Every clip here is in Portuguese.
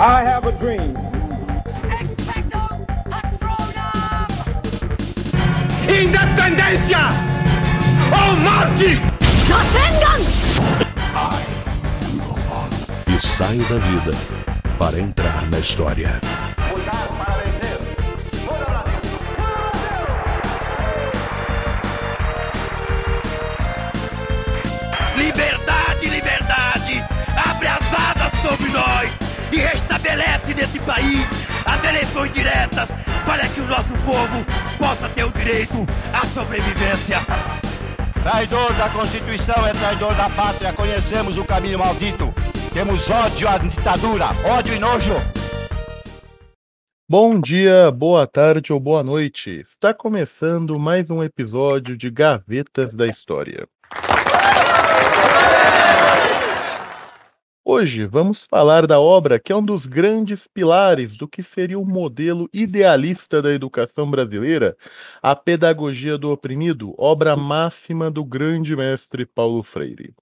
I have a dream. Expecto Patronum! Independência ou morte! Rasengan! e saio da vida para entrar na história. Nesse país as eleições diretas para que o nosso povo possa ter o direito à sobrevivência. Traidor da Constituição é traidor da pátria. Conhecemos o caminho maldito. Temos ódio à ditadura, ódio e nojo. Bom dia, boa tarde ou boa noite. Está começando mais um episódio de Gavetas da História. Hoje vamos falar da obra que é um dos grandes pilares do que seria o modelo idealista da educação brasileira, a Pedagogia do Oprimido, obra máxima do grande mestre Paulo Freire.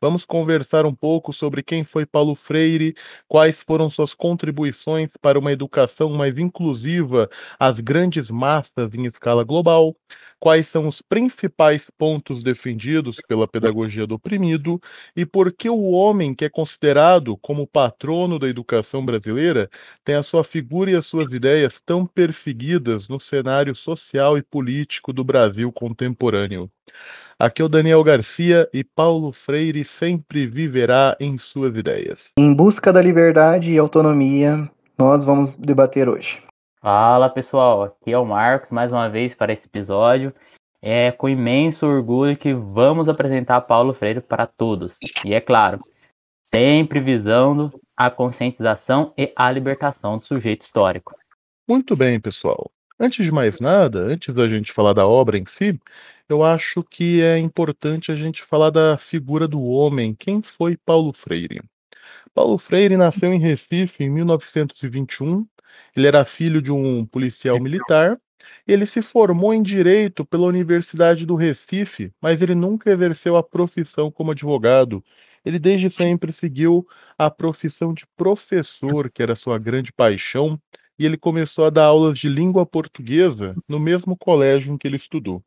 Vamos conversar um pouco sobre quem foi Paulo Freire, quais foram suas contribuições para uma educação mais inclusiva às grandes massas em escala global, quais são os principais pontos defendidos pela pedagogia do oprimido e por que o homem que é considerado como patrono da educação brasileira tem a sua figura e as suas ideias tão perseguidas no cenário social e político do Brasil contemporâneo. Aqui é o Daniel Garcia e Paulo Freire sempre viverá em suas ideias. Em busca da liberdade e autonomia, nós vamos debater hoje. Fala pessoal, aqui é o Marcos mais uma vez para esse episódio. É com imenso orgulho que vamos apresentar Paulo Freire para todos. E é claro, sempre visando a conscientização e a libertação do sujeito histórico. Muito bem, pessoal. Antes de mais nada, antes da gente falar da obra em si, eu acho que é importante a gente falar da figura do homem. Quem foi Paulo Freire? Paulo Freire nasceu em Recife em 1921. Ele era filho de um policial militar. Ele se formou em direito pela Universidade do Recife, mas ele nunca exerceu a profissão como advogado. Ele desde sempre seguiu a profissão de professor, que era sua grande paixão, e ele começou a dar aulas de língua portuguesa no mesmo colégio em que ele estudou.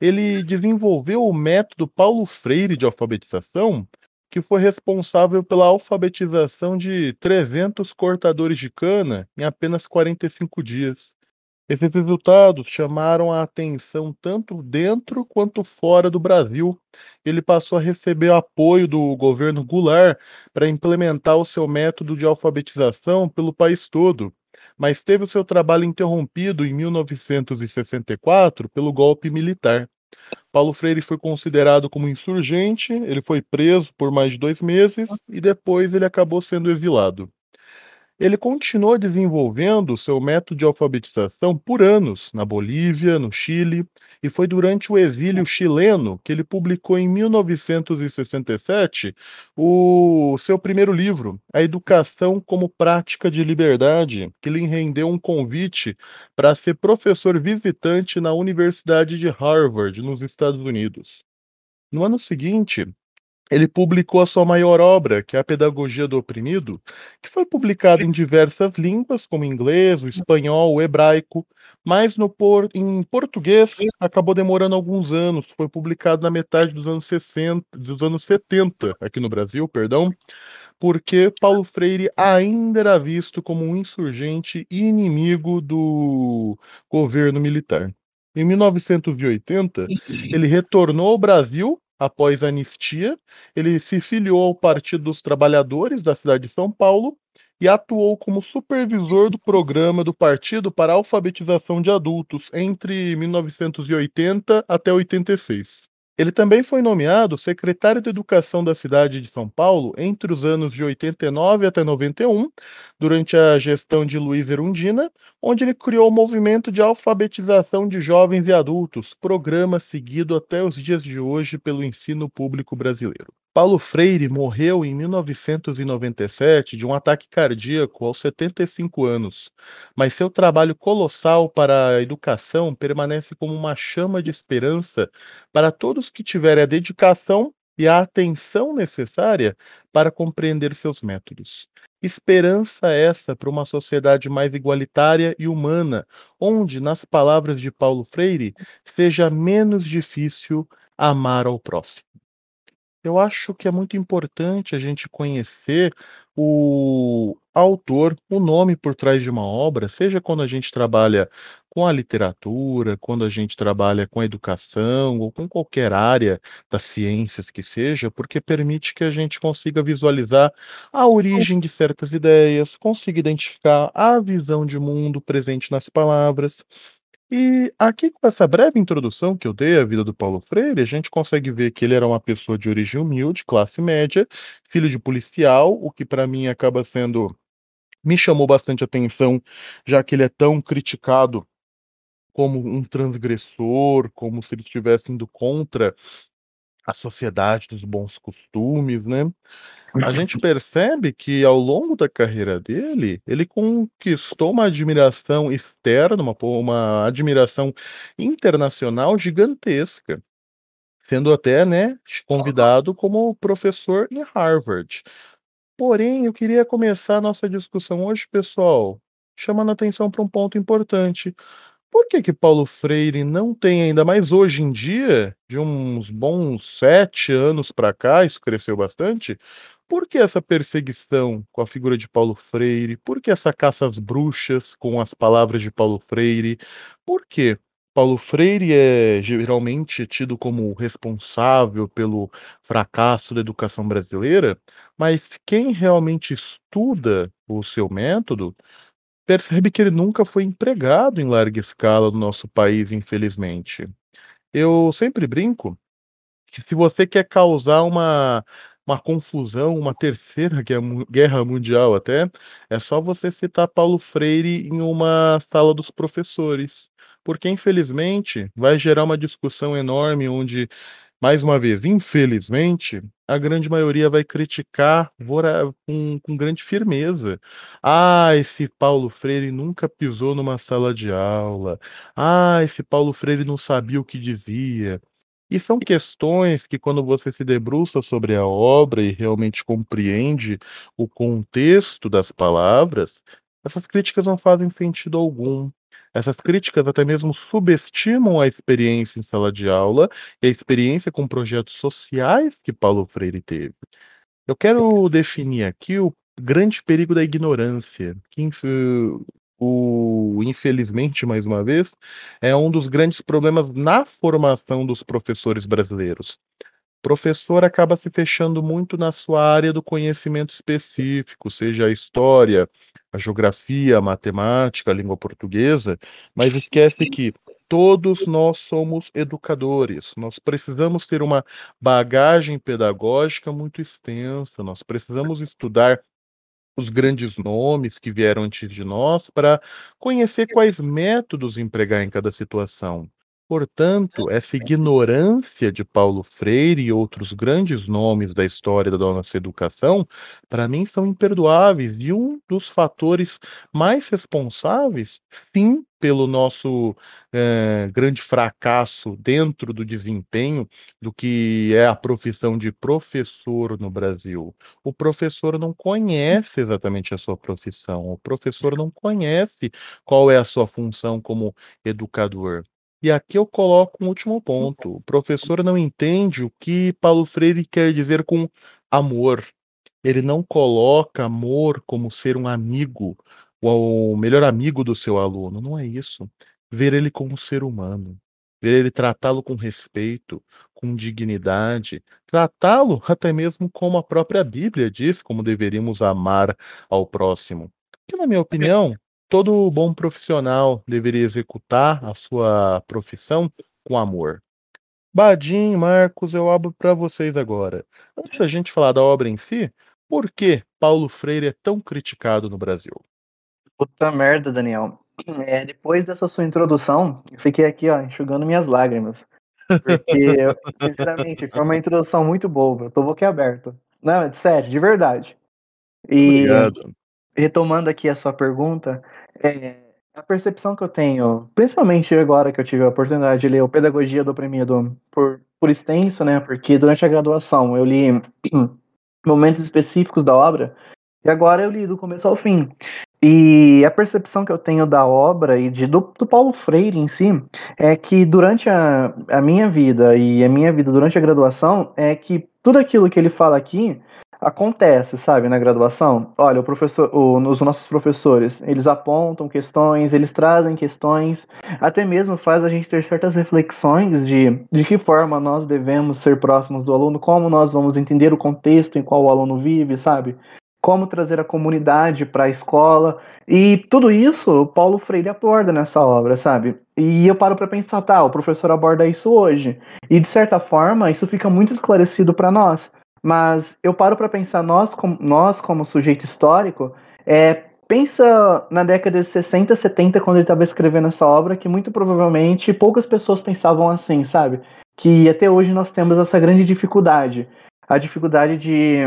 Ele desenvolveu o método Paulo Freire de alfabetização, que foi responsável pela alfabetização de 300 cortadores de cana em apenas 45 dias. Esses resultados chamaram a atenção tanto dentro quanto fora do Brasil. Ele passou a receber apoio do governo Goulart para implementar o seu método de alfabetização pelo país todo, mas teve o seu trabalho interrompido em 1964 pelo golpe militar. Paulo Freire foi considerado como insurgente, ele foi preso por mais de dois meses e depois ele acabou sendo exilado. Ele continuou desenvolvendo seu método de alfabetização por anos na Bolívia, no Chile, e foi durante o exílio chileno que ele publicou em 1967 o seu primeiro livro, A Educação como Prática de Liberdade, que lhe rendeu um convite para ser professor visitante na Universidade de Harvard, nos Estados Unidos. No ano seguinte, ele publicou a sua maior obra, que é a Pedagogia do Oprimido, que foi publicada em diversas línguas, como inglês, o espanhol, o hebraico, mas no por... em português acabou demorando alguns anos. Foi publicado na metade dos anos 60, dos anos 70 aqui no Brasil, perdão, porque Paulo Freire ainda era visto como um insurgente e inimigo do governo militar. Em 1980, ele retornou ao Brasil após a anistia, ele se filiou ao Partido dos Trabalhadores da cidade de São Paulo e atuou como supervisor do programa do partido para alfabetização de adultos entre 1980 até 86. Ele também foi nomeado secretário de Educação da cidade de São Paulo entre os anos de 89 até 91, durante a gestão de Luiz Erundina, onde ele criou o movimento de alfabetização de jovens e adultos, programa seguido até os dias de hoje pelo ensino público brasileiro. Paulo Freire morreu em 1997 de um ataque cardíaco aos 75 anos, mas seu trabalho colossal para a educação permanece como uma chama de esperança para todos que tiverem a dedicação e a atenção necessária para compreender seus métodos. Esperança essa para uma sociedade mais igualitária e humana, onde, nas palavras de Paulo Freire, seja menos difícil amar ao próximo. Eu acho que é muito importante a gente conhecer o autor, o nome por trás de uma obra, seja quando a gente trabalha com a literatura, quando a gente trabalha com a educação ou com qualquer área das ciências que seja, porque permite que a gente consiga visualizar a origem de certas ideias, consiga identificar a visão de mundo presente nas palavras. E aqui, com essa breve introdução que eu dei à vida do Paulo Freire, a gente consegue ver que ele era uma pessoa de origem humilde, classe média, filho de policial, o que para mim acaba sendo. me chamou bastante atenção, já que ele é tão criticado como um transgressor, como se ele estivesse indo contra a sociedade dos bons costumes, né? A gente percebe que ao longo da carreira dele, ele conquistou uma admiração externa, uma, uma admiração internacional gigantesca, sendo até, né, convidado como professor em Harvard. Porém, eu queria começar a nossa discussão hoje, pessoal, chamando atenção para um ponto importante. Por que que Paulo Freire não tem ainda mais hoje em dia, de uns bons sete anos para cá, isso cresceu bastante, por que essa perseguição com a figura de Paulo Freire? Por que essa caça às bruxas com as palavras de Paulo Freire? Por que Paulo Freire é geralmente tido como responsável pelo fracasso da educação brasileira, mas quem realmente estuda o seu método percebe que ele nunca foi empregado em larga escala no nosso país, infelizmente. Eu sempre brinco que se você quer causar uma, uma confusão, uma terceira guerra mundial até, é só você citar Paulo Freire em uma sala dos professores. Porque, infelizmente, vai gerar uma discussão enorme onde mais uma vez, infelizmente, a grande maioria vai criticar com, com, grande firmeza. Ah, esse Paulo Freire nunca pisou numa sala de aula. Ah, esse Paulo Freire não sabia o que dizia. E são questões que, quando você se debruça sobre a obra e realmente compreende o contexto das palavras, essas críticas não fazem sentido algum. Essas críticas até mesmo subestimam a experiência em sala de aula e a experiência com projetos sociais que Paulo Freire teve. Eu quero definir aqui o grande perigo da ignorância, que o, infelizmente, mais uma vez, é um dos grandes problemas na formação dos professores brasileiros professor acaba se fechando muito na sua área do conhecimento específico, seja a história, a geografia, a matemática, a língua portuguesa, mas esquece que todos nós somos educadores. Nós precisamos ter uma bagagem pedagógica muito extensa, nós precisamos estudar os grandes nomes que vieram antes de nós para conhecer quais métodos empregar em cada situação. Portanto, essa ignorância de Paulo Freire e outros grandes nomes da história da nossa educação, para mim, são imperdoáveis e um dos fatores mais responsáveis, sim, pelo nosso eh, grande fracasso dentro do desempenho do que é a profissão de professor no Brasil. O professor não conhece exatamente a sua profissão, o professor não conhece qual é a sua função como educador. E aqui eu coloco um último ponto. O professor não entende o que Paulo Freire quer dizer com amor. Ele não coloca amor como ser um amigo, o melhor amigo do seu aluno. Não é isso. Ver ele como ser humano. Ver ele tratá-lo com respeito, com dignidade, tratá-lo até mesmo como a própria Bíblia diz, como deveríamos amar ao próximo. Que, na minha opinião, todo bom profissional deveria executar a sua profissão com amor. Badim, Marcos, eu abro para vocês agora. Antes da gente falar da obra em si, por que Paulo Freire é tão criticado no Brasil? Puta merda, Daniel. É, depois dessa sua introdução, eu fiquei aqui, ó, enxugando minhas lágrimas. Porque, sinceramente, foi uma introdução muito boa. Eu tô boquiaberto. Não, é sério, de verdade. E, Obrigado. retomando aqui a sua pergunta, é, a percepção que eu tenho, principalmente agora que eu tive a oportunidade de ler o Pedagogia do Oprimido por, por extenso, né? Porque durante a graduação eu li momentos específicos da obra, e agora eu li do começo ao fim. E a percepção que eu tenho da obra e de, do, do Paulo Freire em si é que durante a, a minha vida e a minha vida durante a graduação é que tudo aquilo que ele fala aqui acontece, sabe, na graduação. Olha, o professor, o, os nossos professores, eles apontam questões, eles trazem questões, até mesmo faz a gente ter certas reflexões de de que forma nós devemos ser próximos do aluno, como nós vamos entender o contexto em qual o aluno vive, sabe? Como trazer a comunidade para a escola. E tudo isso o Paulo Freire aborda nessa obra, sabe? E eu paro para pensar, tá, o professor aborda isso hoje. E de certa forma, isso fica muito esclarecido para nós. Mas eu paro para pensar, nós como, nós, como sujeito histórico, é, pensa na década de 60, 70, quando ele estava escrevendo essa obra, que muito provavelmente poucas pessoas pensavam assim, sabe? Que até hoje nós temos essa grande dificuldade. A dificuldade de,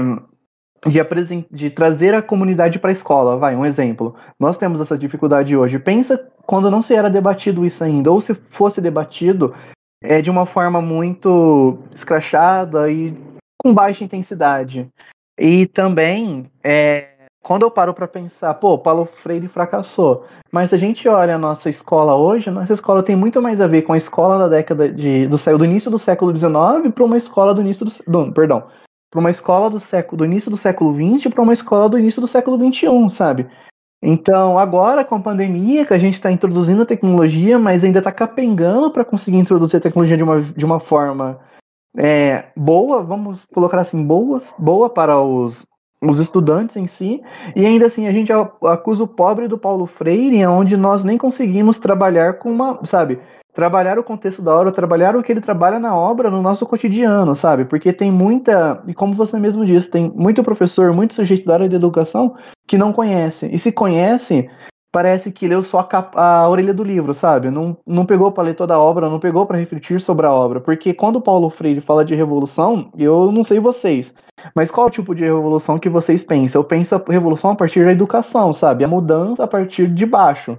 de, de trazer a comunidade para a escola. Vai, um exemplo. Nós temos essa dificuldade hoje. Pensa quando não se era debatido isso ainda, ou se fosse debatido é, de uma forma muito escrachada e com baixa intensidade. E também, é, quando eu paro para pensar, pô, Paulo Freire fracassou. Mas se a gente olha a nossa escola hoje, a nossa escola tem muito mais a ver com a escola da década de, do, do início do século XIX para uma escola do início do, do perdão, para uma escola do século do início do século XX para uma escola do início do século XXI, sabe? Então, agora com a pandemia, que a gente está introduzindo a tecnologia, mas ainda está capengando para conseguir introduzir a tecnologia de uma, de uma forma é, boa, vamos colocar assim, boa, boa para os, os estudantes em si, e ainda assim a gente acusa o pobre do Paulo Freire, onde nós nem conseguimos trabalhar com uma, sabe, trabalhar o contexto da obra, trabalhar o que ele trabalha na obra no nosso cotidiano, sabe? Porque tem muita, e como você mesmo disse, tem muito professor, muito sujeito da área de educação que não conhece. E se conhece, parece que leu só a, capa, a orelha do livro, sabe? Não, não pegou para ler toda a obra, não pegou para refletir sobre a obra. Porque quando Paulo Freire fala de revolução, eu não sei vocês, mas qual o tipo de revolução que vocês pensam? Eu penso a revolução a partir da educação, sabe? A mudança a partir de baixo.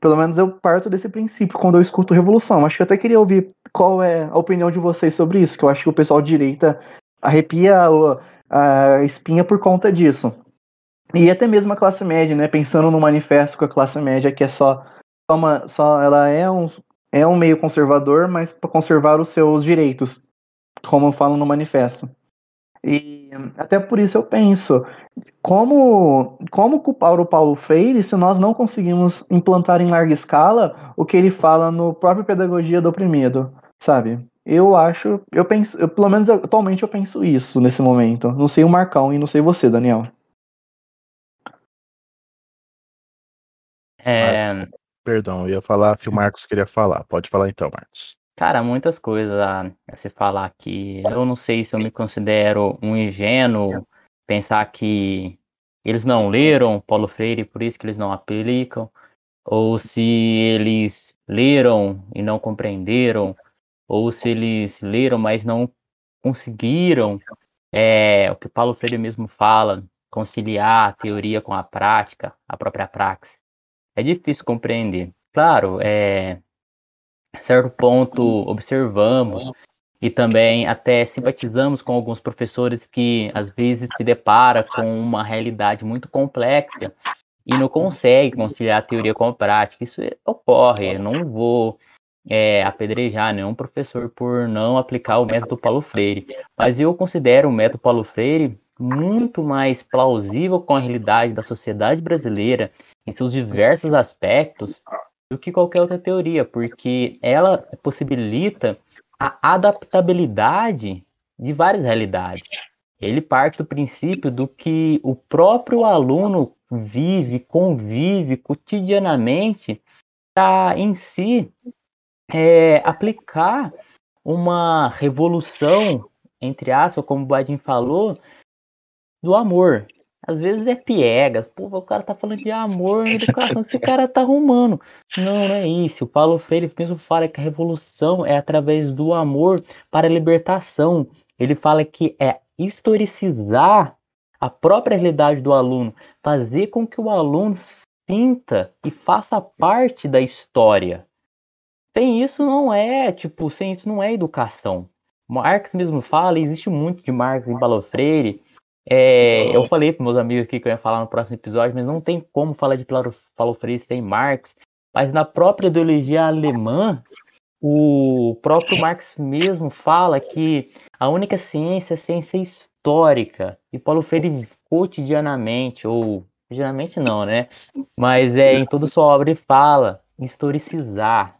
Pelo menos eu parto desse princípio quando eu escuto revolução. Acho que eu até queria ouvir qual é a opinião de vocês sobre isso, que eu acho que o pessoal de direita arrepia a, a espinha por conta disso. E até mesmo a classe média, né? Pensando no manifesto com a classe média, que é só, só, uma, só ela é um, é um meio conservador, mas para conservar os seus direitos, como falam no manifesto. E até por isso eu penso, como, como culpar o Paulo Freire se nós não conseguimos implantar em larga escala o que ele fala no próprio Pedagogia do Oprimido, sabe? Eu acho, eu penso, eu, pelo menos atualmente eu penso isso nesse momento. Não sei o Marcão e não sei você, Daniel. É... Perdão, eu ia falar se o Marcos queria falar. Pode falar então, Marcos. Cara, muitas coisas a, a se falar aqui. Eu não sei se eu me considero um ingênuo, pensar que eles não leram Paulo Freire, por isso que eles não aplicam, ou se eles leram e não compreenderam, ou se eles leram, mas não conseguiram, é, o que Paulo Freire mesmo fala, conciliar a teoria com a prática, a própria praxis é difícil compreender. Claro, é, certo ponto observamos e também até simpatizamos com alguns professores que às vezes se depara com uma realidade muito complexa e não consegue conciliar a teoria com a prática. Isso ocorre, eu não vou é, apedrejar nenhum professor por não aplicar o método Paulo Freire, mas eu considero o método Paulo Freire muito mais plausível com a realidade da sociedade brasileira em seus diversos aspectos do que qualquer outra teoria, porque ela possibilita a adaptabilidade de várias realidades. Ele parte do princípio do que o próprio aluno vive, convive cotidianamente para em si é, aplicar uma revolução, entre aspas, como o Badin falou, do amor. Às vezes é piegas. Pô, o cara tá falando de amor educação, esse cara tá arrumando. Não, não é isso. O Paulo Freire mesmo fala que a revolução é através do amor para a libertação. Ele fala que é historicizar a própria realidade do aluno, fazer com que o aluno sinta e faça parte da história. Sem isso não é, tipo, sem isso não é educação. Marx mesmo fala, existe muito de Marx em Paulo Freire. É, eu falei para meus amigos aqui que eu ia falar no próximo episódio, mas não tem como falar de Paulo Freire sem Marx. Mas na própria ideologia alemã, o próprio Marx mesmo fala que a única ciência é a ciência histórica. E Paulo Freire cotidianamente, ou cotidianamente não, né? Mas é em toda sua obra ele fala historicizar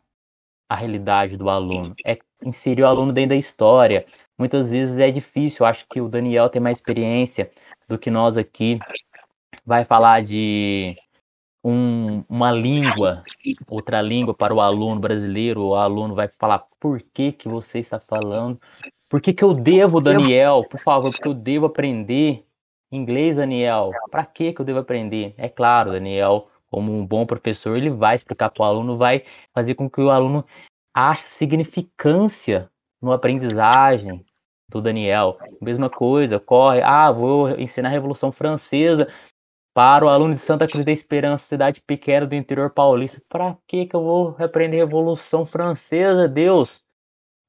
a realidade do aluno, é inserir o aluno dentro da história. Muitas vezes é difícil, acho que o Daniel tem mais experiência do que nós aqui. Vai falar de um, uma língua, outra língua para o aluno brasileiro, o aluno vai falar por que, que você está falando, por que, que eu devo, Daniel, por favor, porque eu devo aprender inglês, Daniel, para que, que eu devo aprender? É claro, Daniel, como um bom professor, ele vai explicar para o aluno, vai fazer com que o aluno ache significância no aprendizagem do Daniel. Mesma coisa, corre, ah, vou ensinar a Revolução Francesa para o aluno de Santa Cruz da Esperança, cidade pequena do interior paulista. Para que que eu vou aprender Revolução Francesa, Deus?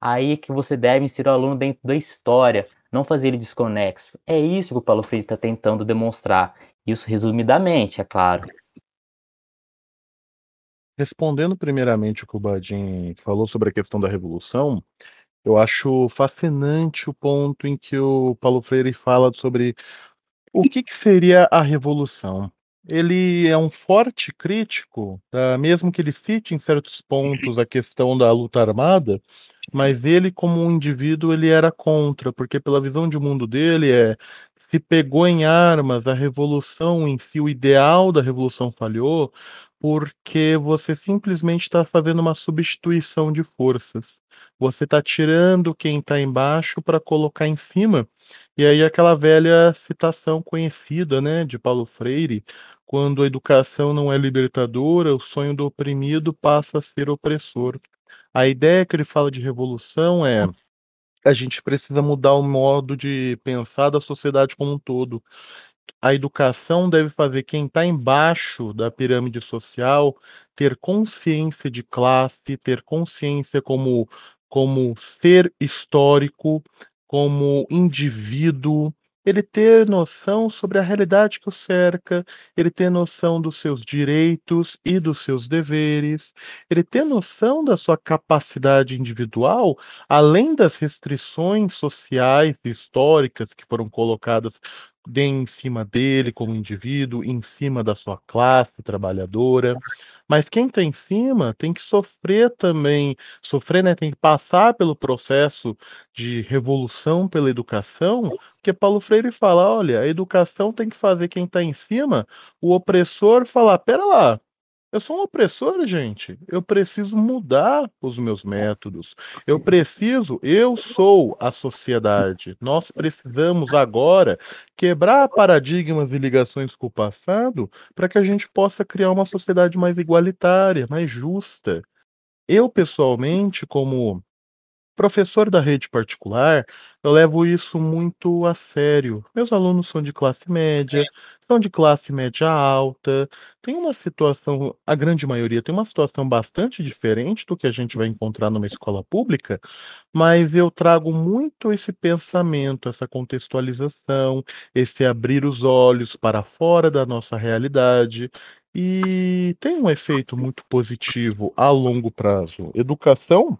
Aí que você deve ensinar o aluno dentro da história, não fazer ele desconexo. É isso que o Paulo Freire está tentando demonstrar. Isso resumidamente, é claro. Respondendo primeiramente o que o Badin falou sobre a questão da revolução, eu acho fascinante o ponto em que o Paulo Freire fala sobre o que, que seria a revolução. Ele é um forte crítico, tá? mesmo que ele cite em certos pontos a questão da luta armada, mas ele, como um indivíduo, ele era contra, porque pela visão de mundo dele é se pegou em armas, a revolução em si, o ideal da revolução falhou, porque você simplesmente está fazendo uma substituição de forças. Você está tirando quem está embaixo para colocar em cima. E aí aquela velha citação conhecida, né, de Paulo Freire, quando a educação não é libertadora, o sonho do oprimido passa a ser opressor. A ideia que ele fala de revolução é a gente precisa mudar o modo de pensar da sociedade como um todo a educação deve fazer quem está embaixo da pirâmide social ter consciência de classe, ter consciência como, como ser histórico, como indivíduo, ele ter noção sobre a realidade que o cerca, ele ter noção dos seus direitos e dos seus deveres, ele ter noção da sua capacidade individual, além das restrições sociais e históricas que foram colocadas em cima dele como indivíduo, em cima da sua classe trabalhadora. Mas quem está em cima tem que sofrer também, sofrer, né, tem que passar pelo processo de revolução pela educação, porque Paulo Freire fala, olha, a educação tem que fazer quem está em cima, o opressor falar, pera lá, eu sou um opressor, gente. Eu preciso mudar os meus métodos. Eu preciso, eu sou a sociedade. Nós precisamos agora quebrar paradigmas e ligações com o passado para que a gente possa criar uma sociedade mais igualitária, mais justa. Eu, pessoalmente, como professor da rede particular, eu levo isso muito a sério. Meus alunos são de classe média, são de classe média alta, tem uma situação, a grande maioria tem uma situação bastante diferente do que a gente vai encontrar numa escola pública, mas eu trago muito esse pensamento, essa contextualização, esse abrir os olhos para fora da nossa realidade. E tem um efeito muito positivo a longo prazo. Educação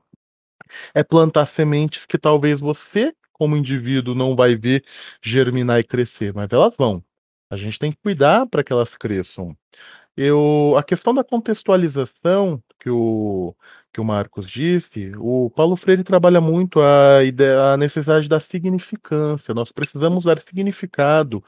é plantar sementes que talvez você, como indivíduo, não vai ver germinar e crescer, mas elas vão. A gente tem que cuidar para que elas cresçam. Eu, a questão da contextualização que o, que o Marcos disse, o Paulo Freire trabalha muito a, ideia, a necessidade da significância. Nós precisamos dar significado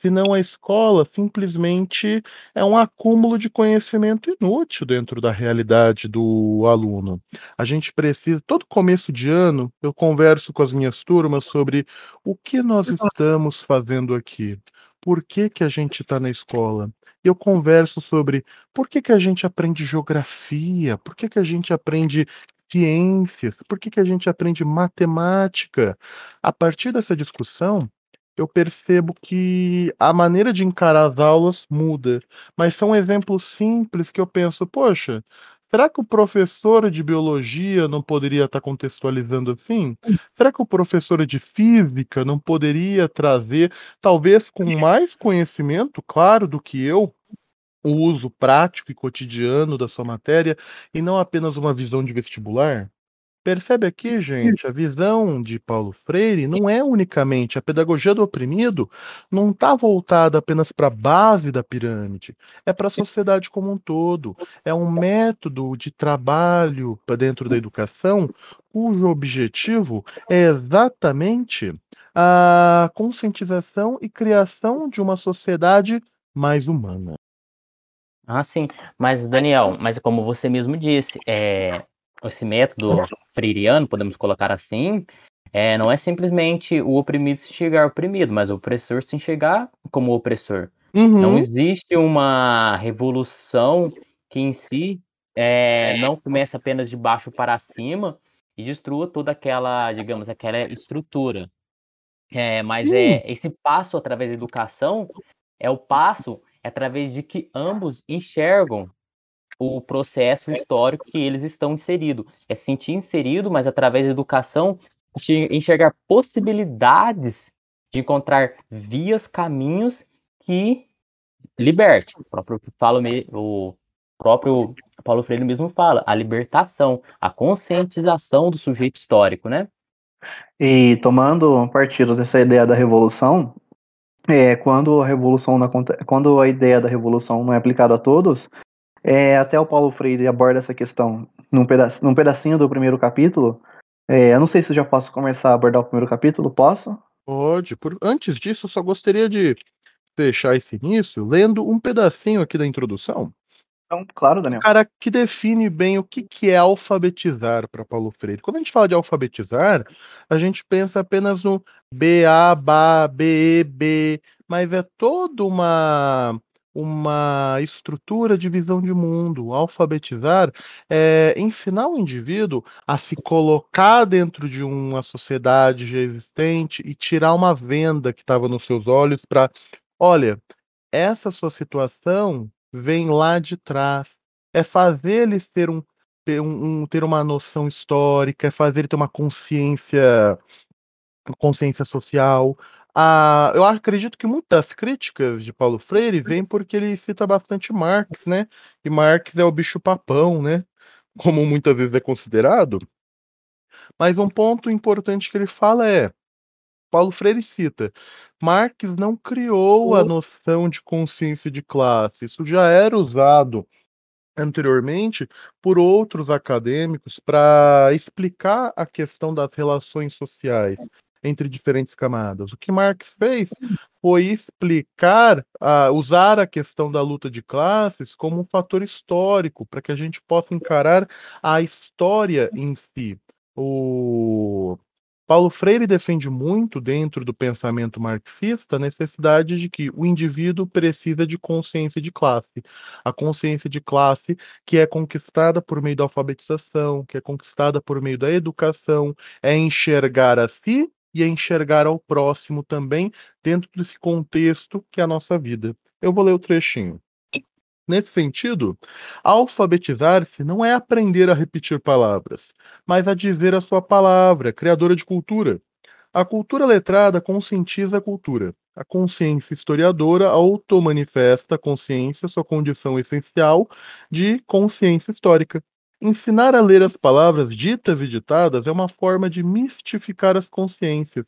senão a escola simplesmente é um acúmulo de conhecimento inútil dentro da realidade do aluno. A gente precisa, todo começo de ano, eu converso com as minhas turmas sobre o que nós estamos fazendo aqui. Por que, que a gente está na escola? Eu converso sobre por que, que a gente aprende geografia, por que, que a gente aprende ciências, por que, que a gente aprende matemática. A partir dessa discussão, eu percebo que a maneira de encarar as aulas muda, mas são exemplos simples que eu penso, poxa, será que o professor de biologia não poderia estar contextualizando assim? Será que o professor de física não poderia trazer, talvez com mais conhecimento, claro, do que eu, o uso prático e cotidiano da sua matéria e não apenas uma visão de vestibular? Percebe aqui, gente, a visão de Paulo Freire não é unicamente a pedagogia do oprimido, não está voltada apenas para a base da pirâmide, é para a sociedade como um todo. É um método de trabalho para dentro da educação cujo objetivo é exatamente a conscientização e criação de uma sociedade mais humana. Ah, sim. Mas, Daniel, mas como você mesmo disse, é, esse método freiriano, podemos colocar assim, é, não é simplesmente o oprimido se enxergar oprimido, mas o opressor se enxergar como opressor. Uhum. Não existe uma revolução que em si é, não começa apenas de baixo para cima e destrua toda aquela, digamos, aquela estrutura. É, mas é esse passo através da educação é o passo através de que ambos enxergam o processo histórico que eles estão inseridos. É se sentir inserido, mas através da educação, enxergar possibilidades de encontrar vias, caminhos que liberte. O próprio, falo, o próprio Paulo Freire mesmo fala, a libertação, a conscientização do sujeito histórico, né? E tomando partido dessa ideia da revolução, é, quando a revolução não, quando a ideia da revolução não é aplicada a todos, é, até o Paulo Freire aborda essa questão num, pedaço, num pedacinho do primeiro capítulo. É, eu não sei se eu já posso começar a abordar o primeiro capítulo, posso? Pode. Por... Antes disso, eu só gostaria de fechar esse início lendo um pedacinho aqui da introdução. Então, claro, Daniel. Um cara que define bem o que, que é alfabetizar para Paulo Freire. Quando a gente fala de alfabetizar, a gente pensa apenas no B, A, B, B, B, mas é toda uma uma estrutura de visão de mundo. Alfabetizar é ensinar o indivíduo a se colocar dentro de uma sociedade já existente e tirar uma venda que estava nos seus olhos para, olha, essa sua situação vem lá de trás. É fazer ele ter, um, um, ter uma noção histórica, é fazer ele ter uma consciência consciência social, eu acredito que muitas críticas de Paulo Freire vêm porque ele cita bastante Marx, né? E Marx é o bicho-papão, né? Como muitas vezes é considerado. Mas um ponto importante que ele fala é: Paulo Freire cita, Marx não criou a noção de consciência de classe, isso já era usado anteriormente por outros acadêmicos para explicar a questão das relações sociais entre diferentes camadas. O que Marx fez foi explicar, uh, usar a questão da luta de classes como um fator histórico, para que a gente possa encarar a história em si. O Paulo Freire defende muito, dentro do pensamento marxista, a necessidade de que o indivíduo precisa de consciência de classe. A consciência de classe que é conquistada por meio da alfabetização, que é conquistada por meio da educação, é enxergar a si e a enxergar ao próximo também dentro desse contexto que é a nossa vida. Eu vou ler o trechinho. Nesse sentido, alfabetizar-se não é aprender a repetir palavras, mas a dizer a sua palavra, criadora de cultura. A cultura letrada conscientiza a cultura. A consciência historiadora automanifesta a consciência, sua condição essencial de consciência histórica. Ensinar a ler as palavras ditas e ditadas é uma forma de mistificar as consciências,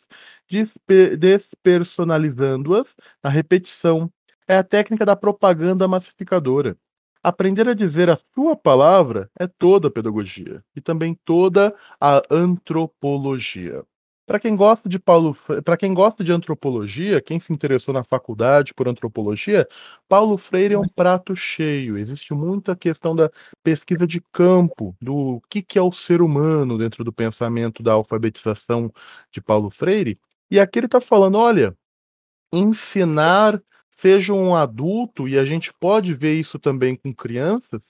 despersonalizando-as na repetição. É a técnica da propaganda massificadora. Aprender a dizer a sua palavra é toda a pedagogia e também toda a antropologia. Para quem gosta de Paulo, para quem gosta de antropologia, quem se interessou na faculdade por antropologia, Paulo Freire é um prato cheio. Existe muita questão da pesquisa de campo, do que, que é o ser humano dentro do pensamento da alfabetização de Paulo Freire. E aqui ele está falando, olha, ensinar seja um adulto, e a gente pode ver isso também com crianças.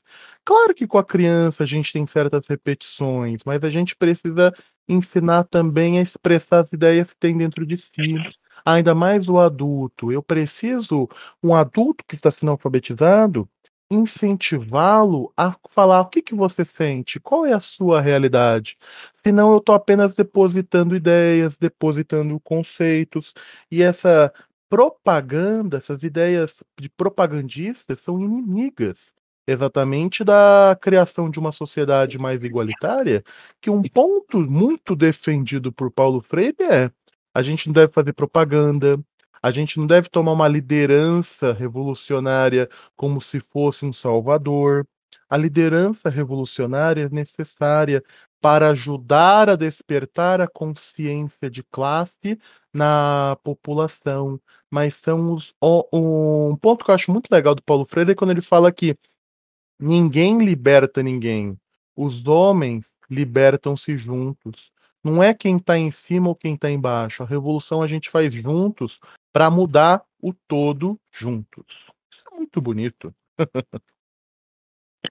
Claro que com a criança a gente tem certas repetições, mas a gente precisa ensinar também a expressar as ideias que tem dentro de si, ainda mais o adulto. Eu preciso, um adulto que está sendo alfabetizado, incentivá-lo a falar o que, que você sente, qual é a sua realidade. Senão eu estou apenas depositando ideias, depositando conceitos, e essa propaganda, essas ideias de propagandistas são inimigas exatamente da criação de uma sociedade mais igualitária, que um ponto muito defendido por Paulo Freire é a gente não deve fazer propaganda, a gente não deve tomar uma liderança revolucionária como se fosse um salvador. A liderança revolucionária é necessária para ajudar a despertar a consciência de classe na população. Mas são os. Um ponto que eu acho muito legal do Paulo Freire é quando ele fala que ninguém liberta ninguém. Os homens libertam-se juntos. Não é quem está em cima ou quem está embaixo. A revolução a gente faz juntos para mudar o todo juntos. Isso é muito bonito.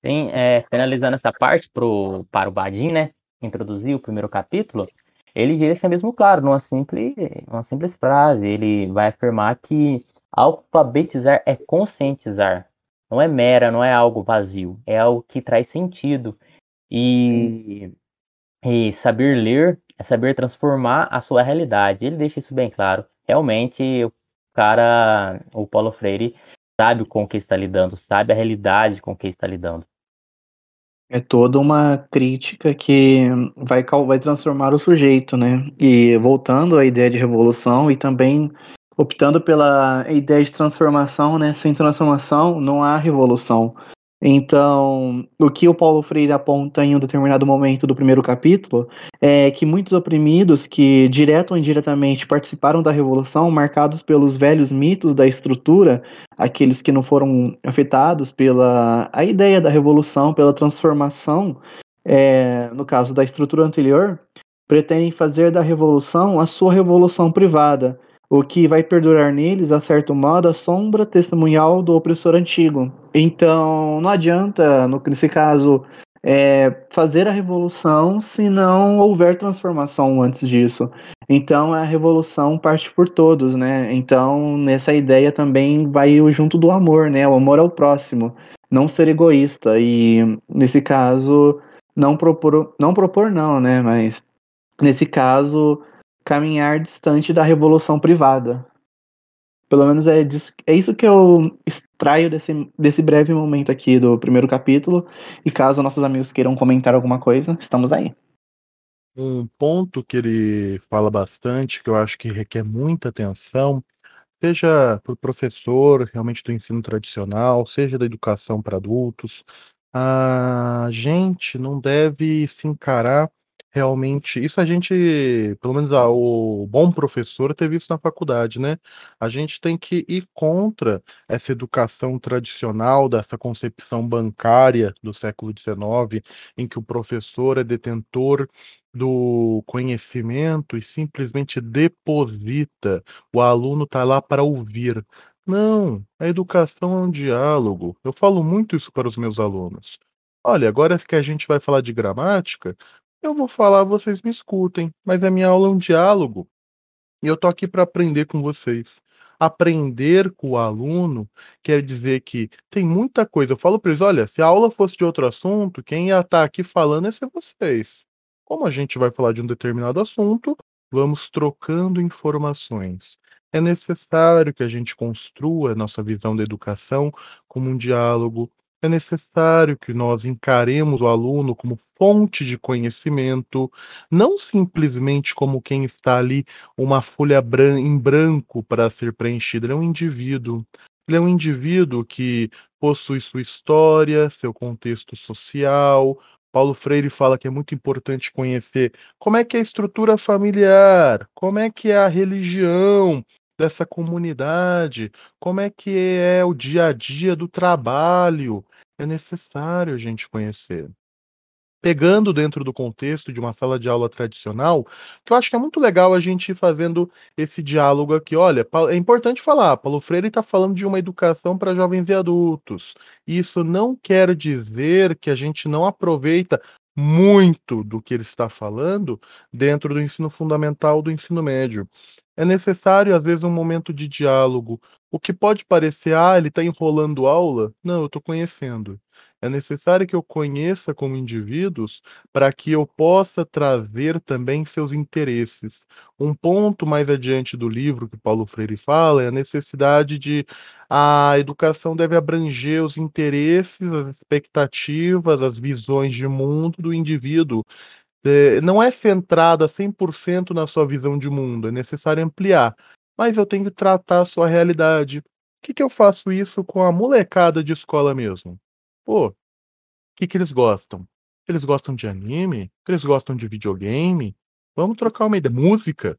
Sim, é, finalizando essa parte pro, para o Badin, né? Introduzir o primeiro capítulo, ele diz mesmo claro, numa simples, numa simples frase. Ele vai afirmar que alfabetizar é conscientizar. Não é mera, não é algo vazio. É algo que traz sentido. E, e saber ler é saber transformar a sua realidade. Ele deixa isso bem claro. Realmente, o cara, o Paulo Freire, sabe com o que está lidando, sabe a realidade com que está lidando. É toda uma crítica que vai, vai transformar o sujeito, né? E voltando à ideia de revolução e também optando pela ideia de transformação, né? Sem transformação não há revolução. Então, o que o Paulo Freire aponta em um determinado momento do primeiro capítulo é que muitos oprimidos que, direto ou indiretamente, participaram da Revolução, marcados pelos velhos mitos da estrutura, aqueles que não foram afetados pela a ideia da Revolução, pela transformação, é, no caso da estrutura anterior, pretendem fazer da Revolução a sua revolução privada, o que vai perdurar neles, a certo modo, a sombra testemunhal do opressor antigo. Então, não adianta, nesse caso, é, fazer a revolução se não houver transformação antes disso. Então, a revolução parte por todos, né? Então, nessa ideia também vai junto do amor, né? O amor ao próximo, não ser egoísta e, nesse caso, não propor, não propor não, né? Mas, nesse caso, caminhar distante da revolução privada. Pelo menos é, disso, é isso que eu extraio desse, desse breve momento aqui do primeiro capítulo. E caso nossos amigos queiram comentar alguma coisa, estamos aí. Um ponto que ele fala bastante, que eu acho que requer muita atenção, seja para o professor realmente do ensino tradicional, seja da educação para adultos, a gente não deve se encarar Realmente, isso a gente, pelo menos ah, o bom professor teve isso na faculdade, né? A gente tem que ir contra essa educação tradicional, dessa concepção bancária do século XIX, em que o professor é detentor do conhecimento e simplesmente deposita, o aluno está lá para ouvir. Não, a educação é um diálogo. Eu falo muito isso para os meus alunos. Olha, agora que a gente vai falar de gramática, eu vou falar, vocês me escutem, mas a minha aula é um diálogo. E eu tô aqui para aprender com vocês. Aprender com o aluno quer dizer que tem muita coisa. Eu falo para eles: olha, se a aula fosse de outro assunto, quem ia estar tá aqui falando ia ser vocês. Como a gente vai falar de um determinado assunto, vamos trocando informações. É necessário que a gente construa nossa visão da educação como um diálogo, é necessário que nós encaremos o aluno como fonte de conhecimento, não simplesmente como quem está ali uma folha bran em branco para ser preenchida. Ele é um indivíduo. Ele é um indivíduo que possui sua história, seu contexto social. Paulo Freire fala que é muito importante conhecer como é que é a estrutura familiar, como é que é a religião, dessa comunidade, como é que é o dia a dia do trabalho, é necessário a gente conhecer. Pegando dentro do contexto de uma sala de aula tradicional, que eu acho que é muito legal a gente ir fazendo esse diálogo aqui. Olha, é importante falar, Paulo Freire está falando de uma educação para jovens e adultos. Isso não quer dizer que a gente não aproveita muito do que ele está falando dentro do ensino fundamental do ensino médio. É necessário, às vezes, um momento de diálogo. O que pode parecer, ah, ele está enrolando aula. Não, eu estou conhecendo. É necessário que eu conheça como indivíduos para que eu possa trazer também seus interesses. Um ponto mais adiante do livro que Paulo Freire fala é a necessidade de a educação deve abranger os interesses, as expectativas, as visões de mundo do indivíduo é, não é centrada 100% na sua visão de mundo, é necessário ampliar. Mas eu tenho que tratar a sua realidade. Por que, que eu faço isso com a molecada de escola mesmo? Pô, o que, que eles gostam? Eles gostam de anime? Eles gostam de videogame? Vamos trocar uma ideia. Música?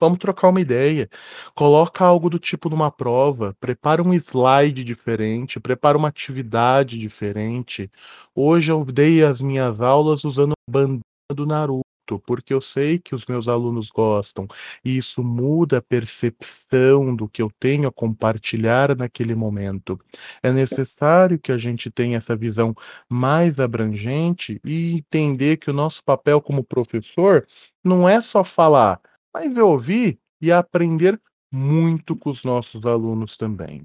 Vamos trocar uma ideia. Coloca algo do tipo numa prova, prepara um slide diferente, prepara uma atividade diferente. Hoje eu dei as minhas aulas usando bandeira do Naruto, porque eu sei que os meus alunos gostam, e isso muda a percepção do que eu tenho a compartilhar naquele momento. É necessário que a gente tenha essa visão mais abrangente e entender que o nosso papel como professor não é só falar, mas é ouvir e aprender muito com os nossos alunos também.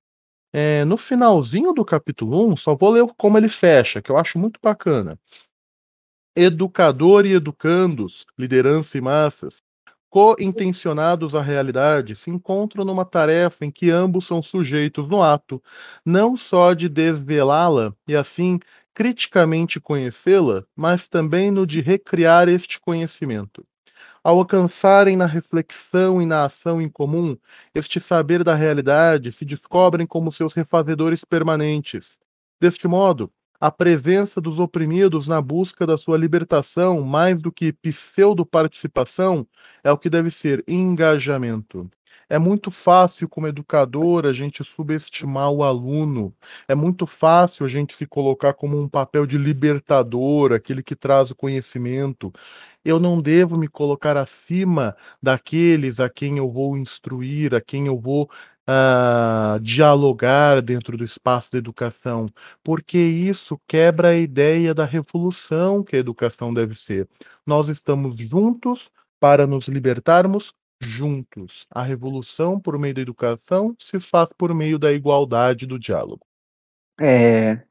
É, no finalzinho do capítulo 1, só vou ler como ele fecha, que eu acho muito bacana educador e educandos, liderança e massas, co-intencionados à realidade, se encontram numa tarefa em que ambos são sujeitos no ato, não só de desvelá-la e assim criticamente conhecê-la, mas também no de recriar este conhecimento. Ao alcançarem na reflexão e na ação em comum este saber da realidade, se descobrem como seus refazedores permanentes. Deste modo, a presença dos oprimidos na busca da sua libertação, mais do que pseudo-participação, é o que deve ser engajamento. É muito fácil, como educador, a gente subestimar o aluno. É muito fácil a gente se colocar como um papel de libertador, aquele que traz o conhecimento. Eu não devo me colocar acima daqueles a quem eu vou instruir, a quem eu vou uh, dialogar dentro do espaço da educação, porque isso quebra a ideia da revolução que a educação deve ser. Nós estamos juntos para nos libertarmos juntos. A revolução por meio da educação se faz por meio da igualdade do diálogo. É,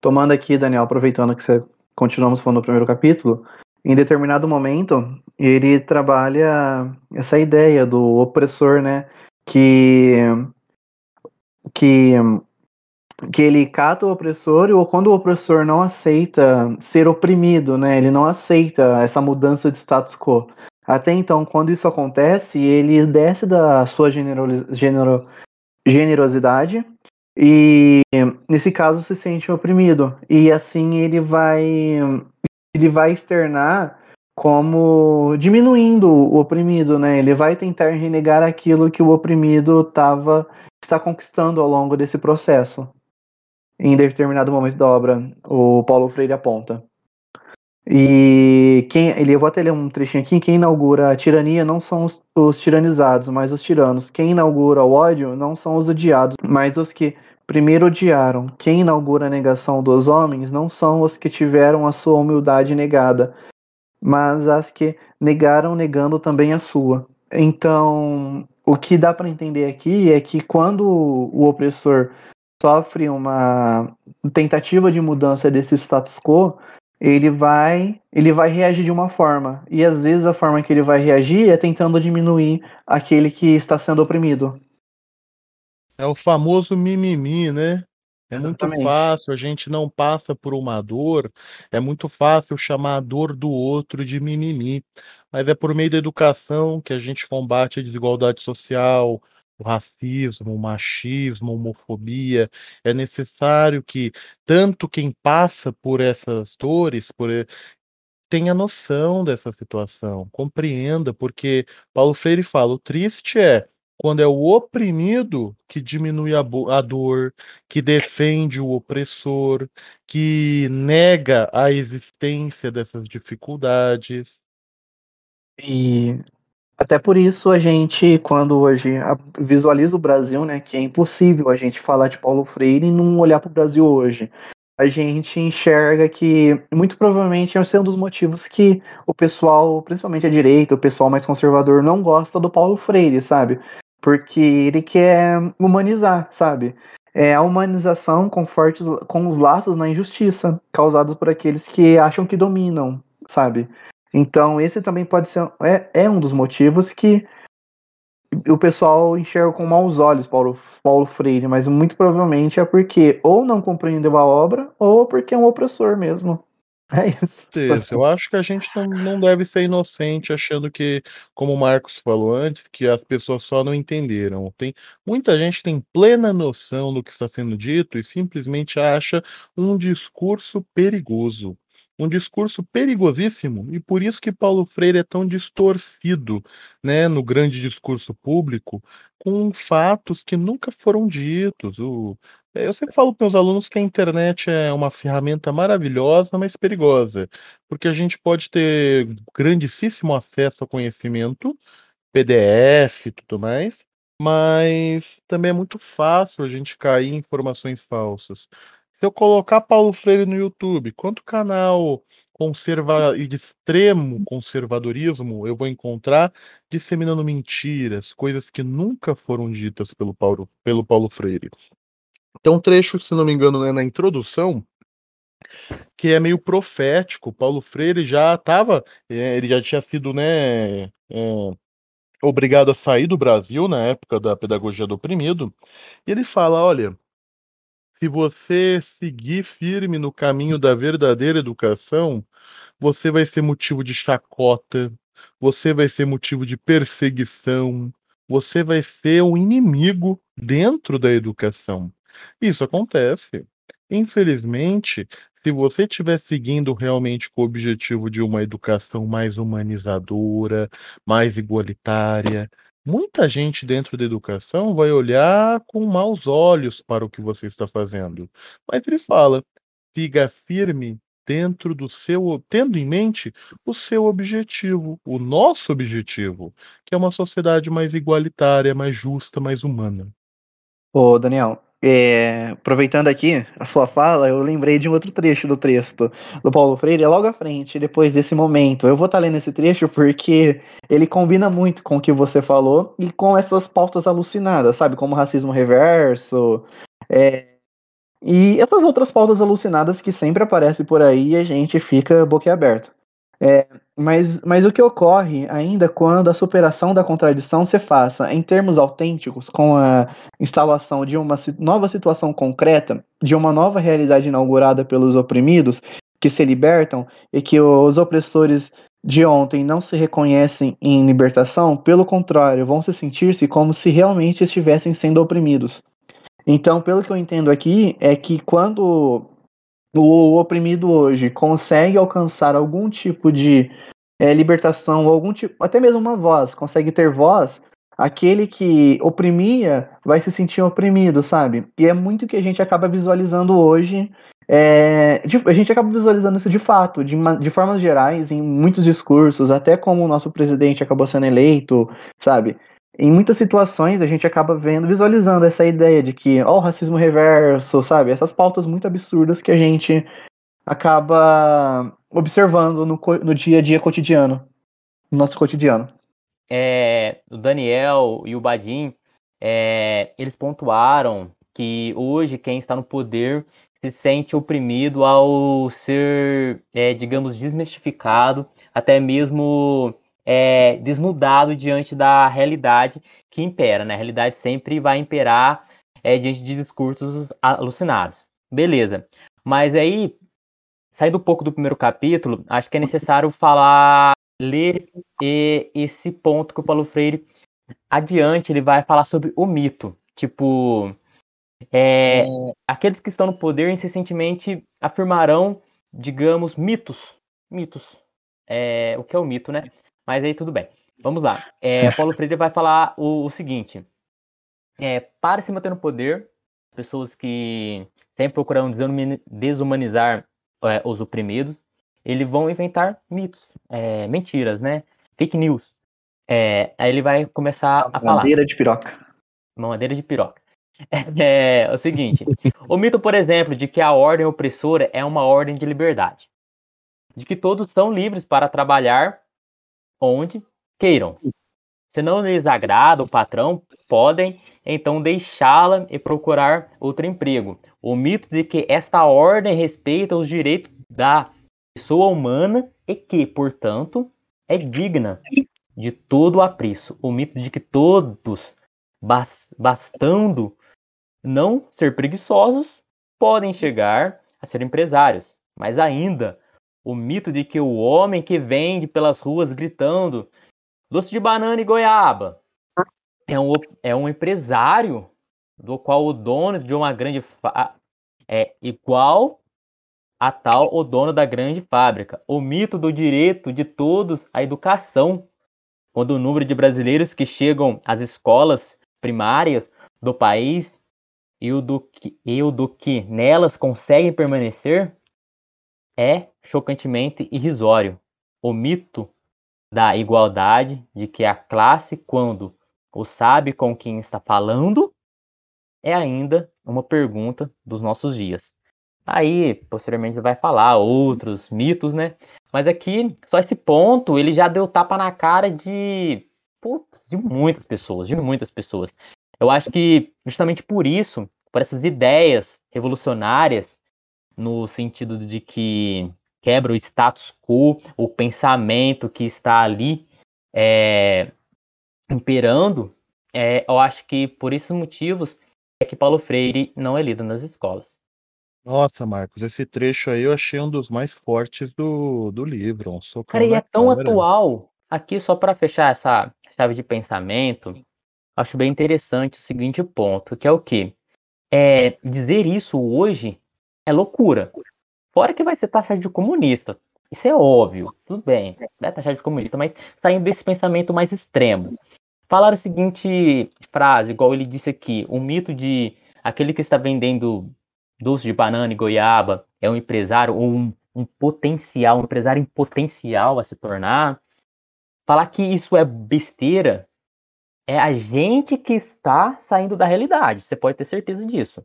tomando aqui, Daniel, aproveitando que você continuamos falando do primeiro capítulo, em determinado momento ele trabalha essa ideia do opressor, né? Que que que ele cata o opressor ou quando o opressor não aceita ser oprimido, né? Ele não aceita essa mudança de status quo. Até então, quando isso acontece, ele desce da sua genero, genero, generosidade e nesse caso se sente oprimido e assim ele vai ele vai externar como diminuindo o oprimido, né? Ele vai tentar renegar aquilo que o oprimido tava, está conquistando ao longo desse processo. Em determinado momento da obra, o Paulo Freire aponta. E quem, ele, eu vou até ler um trechinho aqui. Quem inaugura a tirania não são os, os tiranizados, mas os tiranos. Quem inaugura o ódio não são os odiados, mas os que primeiro odiaram. Quem inaugura a negação dos homens não são os que tiveram a sua humildade negada, mas as que negaram negando também a sua. Então, o que dá para entender aqui é que quando o opressor sofre uma tentativa de mudança desse status quo, ele vai, ele vai reagir de uma forma. E às vezes a forma que ele vai reagir é tentando diminuir aquele que está sendo oprimido. É o famoso mimimi, né? É muito fácil, a gente não passa por uma dor, é muito fácil chamar a dor do outro de mimimi, mas é por meio da educação que a gente combate a desigualdade social, o racismo, o machismo, a homofobia. É necessário que tanto quem passa por essas dores, por tenha noção dessa situação, compreenda, porque Paulo Freire fala: o triste é quando é o oprimido que diminui a, a, dor, que defende o opressor, que nega a existência dessas dificuldades. E até por isso a gente, quando hoje visualiza o Brasil, né, que é impossível a gente falar de Paulo Freire e não olhar para o Brasil hoje. a gente enxerga que muito provavelmente esse é um dos motivos que o pessoal, principalmente a direita, o pessoal mais conservador, não gosta do Paulo Freire, sabe? Porque ele quer humanizar, sabe? É a humanização com fortes com os laços na injustiça causados por aqueles que acham que dominam, sabe? Então esse também pode ser é, é um dos motivos que o pessoal enxerga com maus olhos Paulo, Paulo Freire, mas muito provavelmente é porque ou não compreendeu a obra ou porque é um opressor mesmo. É isso. Isso, eu acho que a gente não, deve ser inocente achando que, como o Marcos falou antes, que as pessoas só não entenderam. Tem muita gente tem plena noção do que está sendo dito e simplesmente acha um discurso perigoso um discurso perigosíssimo e por isso que Paulo Freire é tão distorcido, né, no grande discurso público, com fatos que nunca foram ditos. O, eu sempre falo para meus alunos que a internet é uma ferramenta maravilhosa, mas perigosa, porque a gente pode ter grandíssimo acesso ao conhecimento, PDF e tudo mais, mas também é muito fácil a gente cair em informações falsas. Se eu colocar Paulo Freire no YouTube, quanto canal conserva de extremo conservadorismo eu vou encontrar disseminando mentiras, coisas que nunca foram ditas pelo Paulo, pelo Paulo Freire. Tem um trecho, se não me engano, né, na introdução, que é meio profético. Paulo Freire já estava, é, ele já tinha sido, né, é, obrigado a sair do Brasil na época da pedagogia do oprimido. E ele fala, olha, se você seguir firme no caminho da verdadeira educação, você vai ser motivo de chacota, você vai ser motivo de perseguição, você vai ser um inimigo dentro da educação. Isso acontece. Infelizmente, se você estiver seguindo realmente com o objetivo de uma educação mais humanizadora, mais igualitária, Muita gente dentro da educação vai olhar com maus olhos para o que você está fazendo. Mas ele fala: siga firme dentro do seu, tendo em mente o seu objetivo, o nosso objetivo, que é uma sociedade mais igualitária, mais justa, mais humana. Ô, Daniel, é, aproveitando aqui a sua fala, eu lembrei de um outro trecho do texto do Paulo Freire, é logo à frente, depois desse momento. Eu vou estar lendo esse trecho porque ele combina muito com o que você falou e com essas pautas alucinadas, sabe? Como racismo reverso, é, e essas outras pautas alucinadas que sempre aparecem por aí e a gente fica boquiaberto. É, mas, mas o que ocorre ainda quando a superação da contradição se faça em termos autênticos, com a instalação de uma nova situação concreta, de uma nova realidade inaugurada pelos oprimidos, que se libertam e que os opressores de ontem não se reconhecem em libertação, pelo contrário, vão se sentir-se como se realmente estivessem sendo oprimidos. Então, pelo que eu entendo aqui, é que quando o oprimido hoje consegue alcançar algum tipo de é, libertação, algum tipo, até mesmo uma voz, consegue ter voz, aquele que oprimia vai se sentir oprimido, sabe? E é muito que a gente acaba visualizando hoje. É, a gente acaba visualizando isso de fato, de, de formas gerais, em muitos discursos, até como o nosso presidente acabou sendo eleito, sabe? Em muitas situações a gente acaba vendo, visualizando essa ideia de que, ó, o racismo reverso, sabe? Essas pautas muito absurdas que a gente acaba observando no, no dia a dia cotidiano, no nosso cotidiano. É, o Daniel e o Badim, é, eles pontuaram que hoje quem está no poder se sente oprimido ao ser, é, digamos, desmistificado, até mesmo é, desnudado diante da realidade que impera. Né? A realidade sempre vai imperar é, diante de discursos alucinados. Beleza. Mas aí, saindo um pouco do primeiro capítulo, acho que é necessário falar, ler esse ponto que o Paulo Freire adiante ele vai falar sobre o mito. Tipo, é, aqueles que estão no poder incessantemente afirmarão, digamos, mitos. Mitos. É, o que é o mito, né? Mas aí tudo bem. Vamos lá. É, Paulo Freire vai falar o, o seguinte: é, para se manter no poder, pessoas que sempre procuram desumanizar é, os oprimidos, eles vão inventar mitos, é, mentiras, né? Fake news. É, aí ele vai começar a falar. Madeira de piroca. Madeira de piroca. É, é o seguinte: o mito, por exemplo, de que a ordem opressora é uma ordem de liberdade, de que todos são livres para trabalhar onde queiram. Se não lhes agrada o patrão, podem então deixá-la e procurar outro emprego. O mito de que esta ordem respeita os direitos da pessoa humana e que, portanto, é digna de todo o apreço. O mito de que todos, bastando não ser preguiçosos, podem chegar a ser empresários. Mas ainda, o mito de que o homem que vende pelas ruas gritando doce de banana e goiaba é um, é um empresário do qual o dono de uma grande é igual a tal o dono da grande fábrica. O mito do direito de todos à educação, quando o número de brasileiros que chegam às escolas primárias do país e o do que, e o do que nelas conseguem permanecer é chocantemente irrisório. O mito da igualdade de que a classe, quando o sabe com quem está falando, é ainda uma pergunta dos nossos dias. Aí, posteriormente, vai falar outros mitos, né? Mas aqui, só esse ponto, ele já deu tapa na cara de, putz, de muitas pessoas, de muitas pessoas. Eu acho que justamente por isso, por essas ideias revolucionárias, no sentido de que quebra o status quo, o pensamento que está ali é, imperando, é, eu acho que por esses motivos é que Paulo Freire não é lido nas escolas. Nossa, Marcos, esse trecho aí eu achei um dos mais fortes do, do livro. Um Cara, e é tão cara. atual. Aqui, só para fechar essa chave de pensamento, acho bem interessante o seguinte ponto, que é o quê? É, dizer isso hoje é loucura. Fora que vai ser taxado de comunista. Isso é óbvio, tudo bem, é taxado de comunista, mas saindo desse pensamento mais extremo. Falar a seguinte frase, igual ele disse aqui, o mito de aquele que está vendendo doce de banana e goiaba é um empresário ou um, um potencial, um empresário em potencial a se tornar. Falar que isso é besteira é a gente que está saindo da realidade. Você pode ter certeza disso.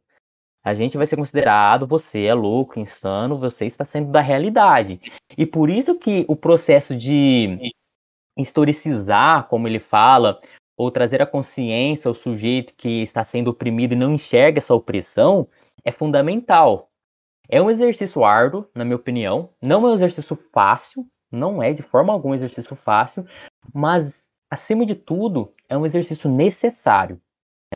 A gente vai ser considerado, você é louco, insano, você está saindo da realidade. E por isso que o processo de historicizar, como ele fala, ou trazer a consciência ao sujeito que está sendo oprimido e não enxerga essa opressão, é fundamental. É um exercício árduo, na minha opinião. Não é um exercício fácil, não é de forma alguma um exercício fácil, mas, acima de tudo, é um exercício necessário.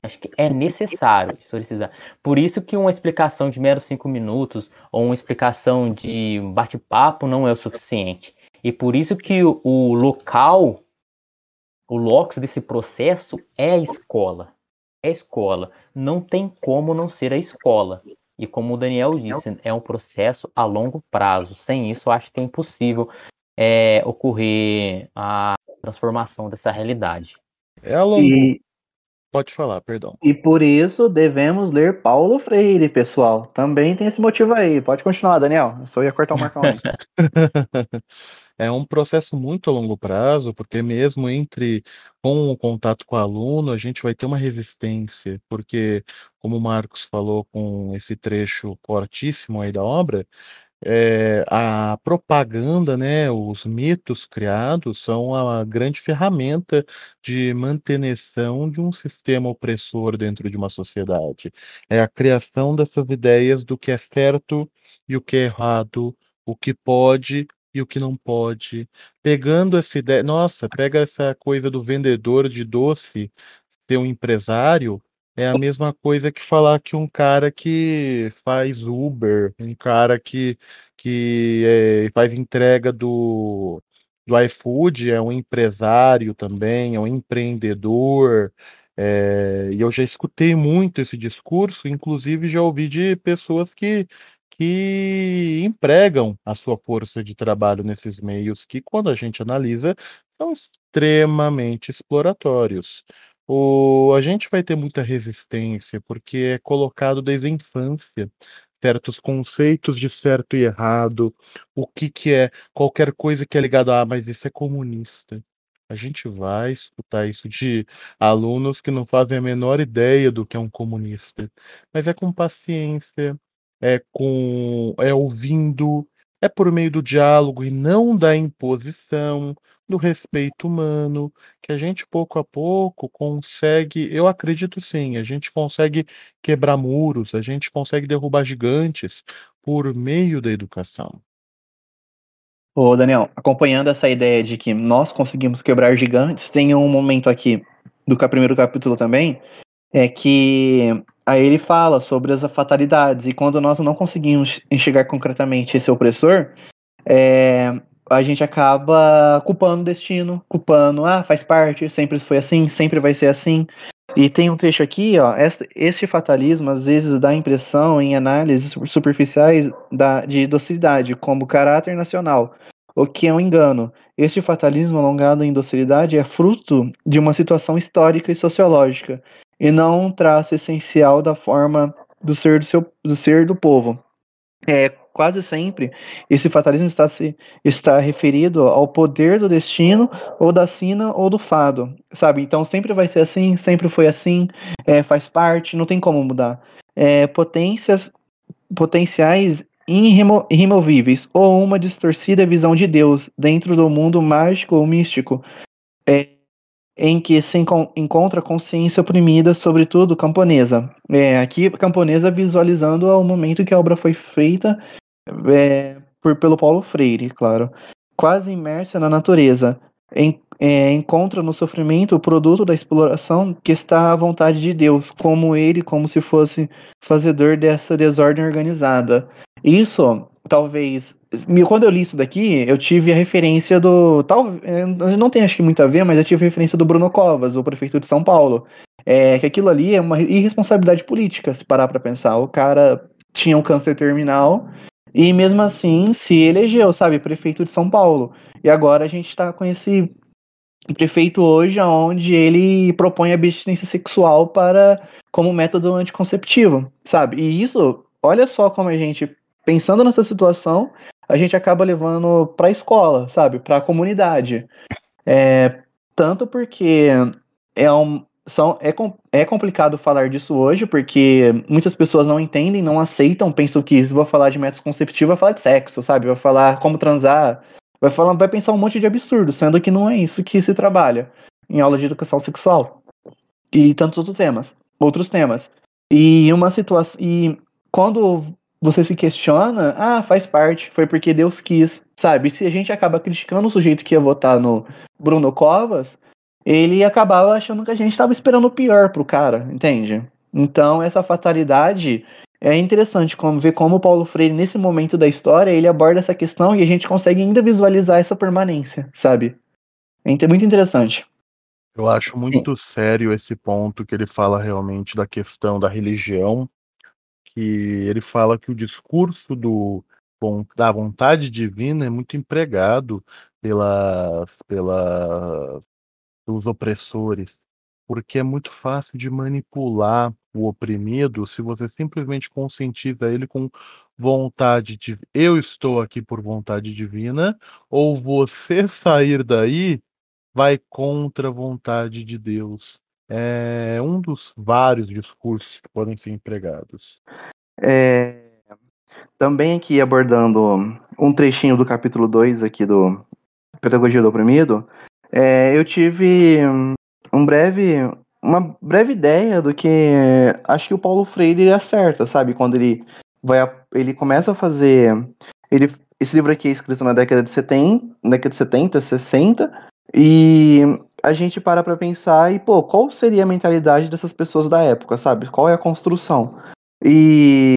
Acho que é necessário historicizar. Por isso que uma explicação de meros cinco minutos ou uma explicação de bate-papo não é o suficiente. E por isso que o, local, o locus desse processo é a escola é a escola. Não tem como não ser a escola. E como o Daniel disse, é um processo a longo prazo. Sem isso, acho que é impossível é, ocorrer a transformação dessa realidade. É a longo. E... Pode falar, perdão. E por isso devemos ler Paulo Freire, pessoal. Também tem esse motivo aí. Pode continuar, Daniel. Eu só ia cortar o marcão. É um processo muito a longo prazo, porque mesmo entre com o contato com o aluno, a gente vai ter uma resistência, porque, como o Marcos falou com esse trecho fortíssimo aí da obra, é, a propaganda, né, os mitos criados são a grande ferramenta de manutenção de um sistema opressor dentro de uma sociedade. É a criação dessas ideias do que é certo e o que é errado, o que pode e o que não pode. Pegando essa ideia, nossa, pega essa coisa do vendedor de doce ser um empresário, é a mesma coisa que falar que um cara que faz Uber, um cara que, que é, faz entrega do, do iFood é um empresário também, é um empreendedor. É, e eu já escutei muito esse discurso, inclusive já ouvi de pessoas que que empregam a sua força de trabalho nesses meios que, quando a gente analisa, são extremamente exploratórios. O, a gente vai ter muita resistência, porque é colocado desde a infância certos conceitos de certo e errado, o que, que é qualquer coisa que é ligado a, ah, mas isso é comunista. A gente vai escutar isso de alunos que não fazem a menor ideia do que é um comunista. Mas é com paciência, é com é ouvindo, é por meio do diálogo e não da imposição, do respeito humano, que a gente pouco a pouco consegue, eu acredito sim, a gente consegue quebrar muros, a gente consegue derrubar gigantes por meio da educação. Ô, Daniel, acompanhando essa ideia de que nós conseguimos quebrar gigantes, tem um momento aqui do primeiro capítulo também, é que aí ele fala sobre as fatalidades, e quando nós não conseguimos enxergar concretamente esse opressor, é, a gente acaba culpando o destino, culpando, ah, faz parte, sempre foi assim, sempre vai ser assim. E tem um trecho aqui, ó, este, fatalismo às vezes dá impressão em análises superficiais da, de docilidade, como caráter nacional, o que é um engano. Este fatalismo alongado em docilidade é fruto de uma situação histórica e sociológica, e não um traço essencial da forma do ser do, seu, do, ser do povo. É, quase sempre esse fatalismo está, se, está referido ao poder do destino, ou da sina, ou do fado, sabe? Então sempre vai ser assim, sempre foi assim, é, faz parte, não tem como mudar. É, potências, potenciais irremo, irremovíveis, ou uma distorcida visão de Deus dentro do mundo mágico ou místico, é, em que se encontra consciência oprimida, sobretudo camponesa. É, aqui, camponesa visualizando o momento que a obra foi feita é, por, pelo Paulo Freire, claro. Quase imersa na natureza, em, é, encontra no sofrimento o produto da exploração que está à vontade de Deus, como ele, como se fosse fazedor dessa desordem organizada. Isso, talvez. Quando eu li isso daqui, eu tive a referência do. Tal, é, não tem acho que muito a ver, mas eu tive a referência do Bruno Covas, o prefeito de São Paulo. É, que aquilo ali é uma irresponsabilidade política, se parar para pensar. O cara tinha um câncer terminal e mesmo assim se elegeu, sabe, prefeito de São Paulo. E agora a gente está com esse prefeito hoje, onde ele propõe a abstinência sexual para como método anticonceptivo, sabe? E isso, olha só como a gente, pensando nessa situação, a gente acaba levando para a escola, sabe? Para a comunidade. É, tanto porque é um, são, é, é complicado falar disso hoje, porque muitas pessoas não entendem, não aceitam, pensam que se vou falar de método conceptivo, vai falar de sexo, sabe? Vai falar como transar, vai falar, vai pensar um monte de absurdo, sendo que não é isso que se trabalha em aula de educação sexual. E tantos outros temas, outros temas. E uma situação. E quando você se questiona, ah, faz parte, foi porque Deus quis, sabe? Se a gente acaba criticando o sujeito que ia votar no Bruno Covas, ele acabava achando que a gente estava esperando o pior pro cara, entende? Então, essa fatalidade é interessante como ver como o Paulo Freire, nesse momento da história, ele aborda essa questão e a gente consegue ainda visualizar essa permanência, sabe? É muito interessante. Eu acho muito Sim. sério esse ponto que ele fala realmente da questão da religião, que ele fala que o discurso do, da vontade divina é muito empregado pelas, pelas dos opressores, porque é muito fácil de manipular o oprimido se você simplesmente conscientiza ele com vontade de eu estou aqui por vontade divina, ou você sair daí vai contra a vontade de Deus. É um dos vários discursos que podem ser empregados. É, também aqui abordando um trechinho do capítulo 2 aqui do Pedagogia do Oprimido, é, eu tive um breve, uma breve ideia do que acho que o Paulo Freire acerta, sabe? Quando ele vai, ele começa a fazer, ele, esse livro aqui é escrito na década de 70, década de 70, 60, e a gente para para pensar e pô, qual seria a mentalidade dessas pessoas da época, sabe? Qual é a construção? E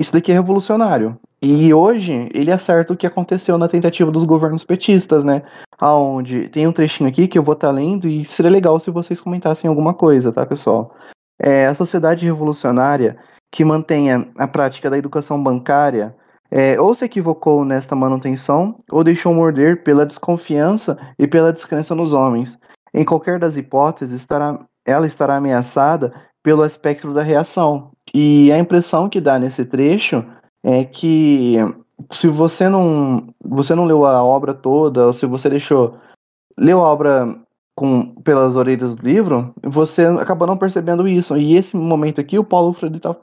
isso daqui é revolucionário. E hoje ele acerta o que aconteceu na tentativa dos governos petistas, né? Aonde tem um trechinho aqui que eu vou estar tá lendo e seria legal se vocês comentassem alguma coisa, tá, pessoal? É, a sociedade revolucionária que mantenha a prática da educação bancária é, ou se equivocou nesta manutenção ou deixou morder pela desconfiança e pela descrença nos homens. Em qualquer das hipóteses, estará, ela estará ameaçada pelo espectro da reação. E a impressão que dá nesse trecho é que se você não você não leu a obra toda, ou se você deixou leu a obra com, pelas orelhas do livro, você acaba não percebendo isso. E esse momento aqui, o Paulo Freire tá,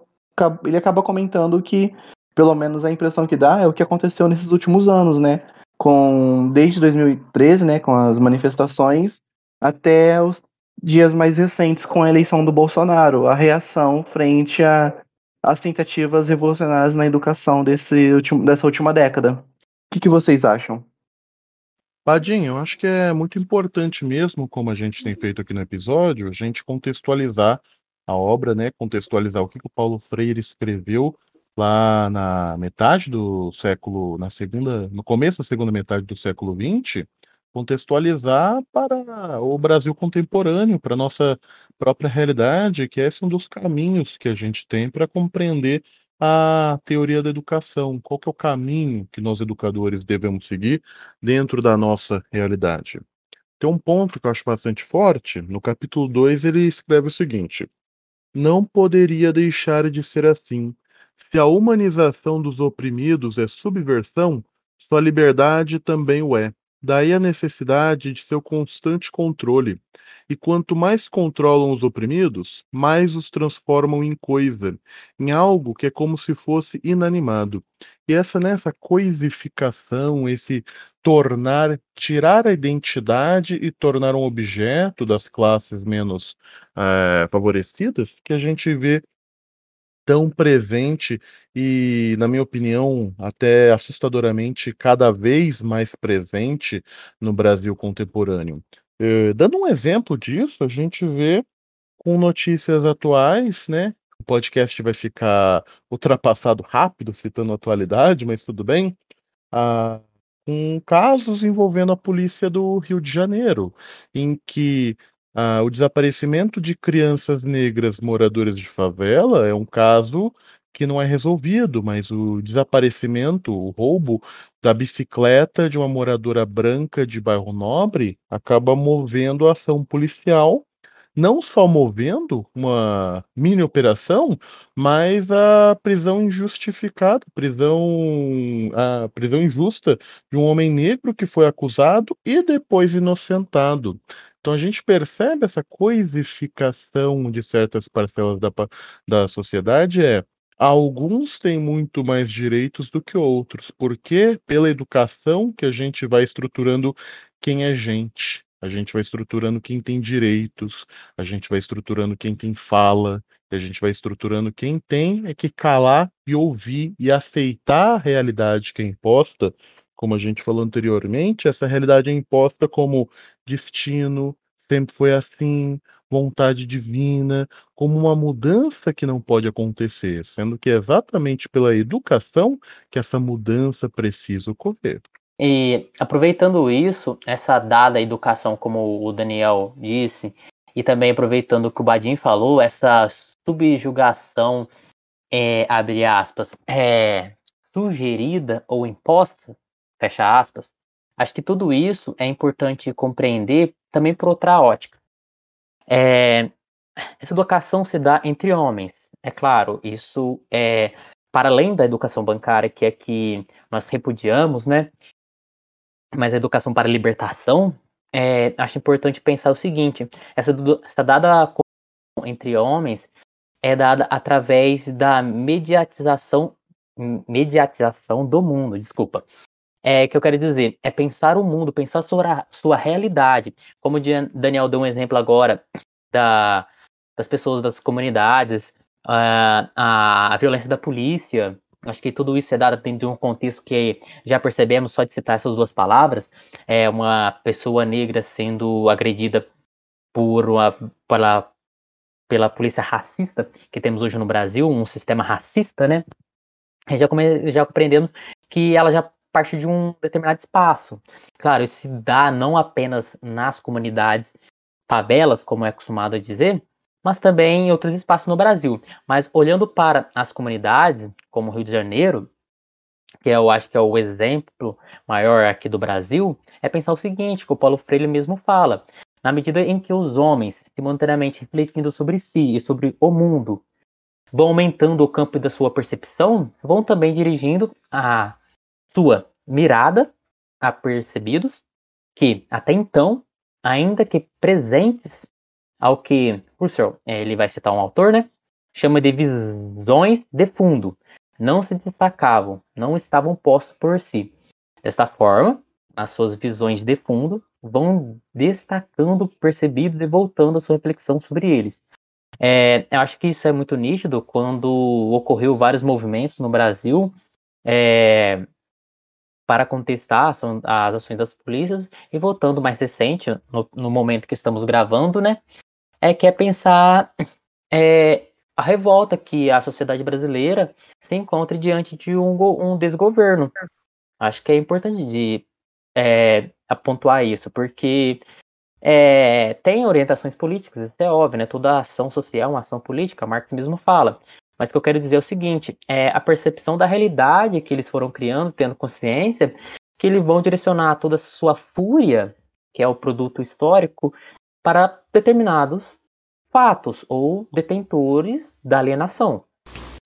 ele acaba comentando que, pelo menos a impressão que dá, é o que aconteceu nesses últimos anos, né? Com, desde 2013, né, com as manifestações, até os dias mais recentes com a eleição do Bolsonaro, a reação frente às tentativas revolucionárias na educação desse último, dessa última década. O que, que vocês acham? Padinho, eu acho que é muito importante mesmo, como a gente tem feito aqui no episódio, a gente contextualizar a obra, né? Contextualizar o que, que o Paulo Freire escreveu lá na metade do século, na segunda, no começo da segunda metade do século XX, contextualizar para o Brasil contemporâneo, para a nossa própria realidade, que esse é um dos caminhos que a gente tem para compreender a teoria da educação, qual que é o caminho que nós educadores devemos seguir dentro da nossa realidade. Tem um ponto que eu acho bastante forte, no capítulo 2 ele escreve o seguinte: Não poderia deixar de ser assim. Se a humanização dos oprimidos é subversão, sua liberdade também o é. Daí a necessidade de seu constante controle. E quanto mais controlam os oprimidos, mais os transformam em coisa, em algo que é como se fosse inanimado. E essa nessa coisificação, esse tornar, tirar a identidade e tornar um objeto das classes menos é, favorecidas, que a gente vê tão presente e, na minha opinião, até assustadoramente cada vez mais presente no Brasil contemporâneo. Eh, dando um exemplo disso, a gente vê com notícias atuais, né? O podcast vai ficar ultrapassado rápido, citando a atualidade, mas tudo bem. Ah, com casos envolvendo a polícia do Rio de Janeiro, em que ah, o desaparecimento de crianças negras moradoras de favela é um caso que não é resolvido, mas o desaparecimento, o roubo da bicicleta de uma moradora branca de bairro Nobre acaba movendo a ação policial, não só movendo uma mini operação, mas a prisão injustificada, prisão, a prisão injusta de um homem negro que foi acusado e depois inocentado. Então a gente percebe essa coisificação de certas parcelas da, da sociedade é alguns têm muito mais direitos do que outros, porque pela educação que a gente vai estruturando quem é gente, a gente vai estruturando quem tem direitos, a gente vai estruturando quem tem fala, a gente vai estruturando quem tem é que calar e ouvir e aceitar a realidade que é imposta como a gente falou anteriormente, essa realidade é imposta como destino, sempre foi assim, vontade divina, como uma mudança que não pode acontecer, sendo que é exatamente pela educação que essa mudança precisa ocorrer. E aproveitando isso, essa dada educação, como o Daniel disse, e também aproveitando o que o Badim falou, essa subjugação, é, abre aspas, é, sugerida ou imposta fecha aspas. Acho que tudo isso é importante compreender também por outra ótica. É, essa educação se dá entre homens, é claro, isso é para além da educação bancária, que é que nós repudiamos, né? Mas a educação para a libertação, é, acho importante pensar o seguinte: essa, essa dada entre homens é dada através da mediatização mediatização do mundo, desculpa é, que eu quero dizer é pensar o mundo, pensar sua, sua realidade. Como o Daniel deu um exemplo agora da, das pessoas das comunidades, a, a, a violência da polícia. Acho que tudo isso é dado dentro de um contexto que já percebemos só de citar essas duas palavras. É uma pessoa negra sendo agredida por uma, pela, pela polícia racista que temos hoje no Brasil, um sistema racista, né? Já, come, já compreendemos que ela já parte de um determinado espaço. Claro, isso se dá não apenas nas comunidades favelas, como é acostumado a dizer, mas também em outros espaços no Brasil. Mas olhando para as comunidades, como o Rio de Janeiro, que eu acho que é o exemplo maior aqui do Brasil, é pensar o seguinte, que o Paulo Freire mesmo fala. Na medida em que os homens, simultaneamente refletindo sobre si e sobre o mundo, vão aumentando o campo da sua percepção, vão também dirigindo a sua mirada a percebidos que, até então, ainda que presentes ao que Husserl, eh, ele vai citar um autor, né? Chama de visões de fundo. Não se destacavam, não estavam postos por si. Desta forma, as suas visões de fundo vão destacando percebidos e voltando a sua reflexão sobre eles. É, eu acho que isso é muito nítido quando ocorreu vários movimentos no Brasil é, para contestar as ações das polícias e voltando mais recente, no, no, momento que estamos gravando, né, é que é pensar é, a revolta que a sociedade brasileira se encontra diante de um, um desgoverno. Acho que é importante de é, apontar isso, porque é, tem orientações políticas, isso é óbvio, né? Toda ação social é uma ação política, Marx mesmo fala. Mas o que eu quero dizer é o seguinte: é a percepção da realidade que eles foram criando, tendo consciência, que eles vão direcionar toda a sua fúria, que é o produto histórico, para determinados fatos ou detentores da alienação.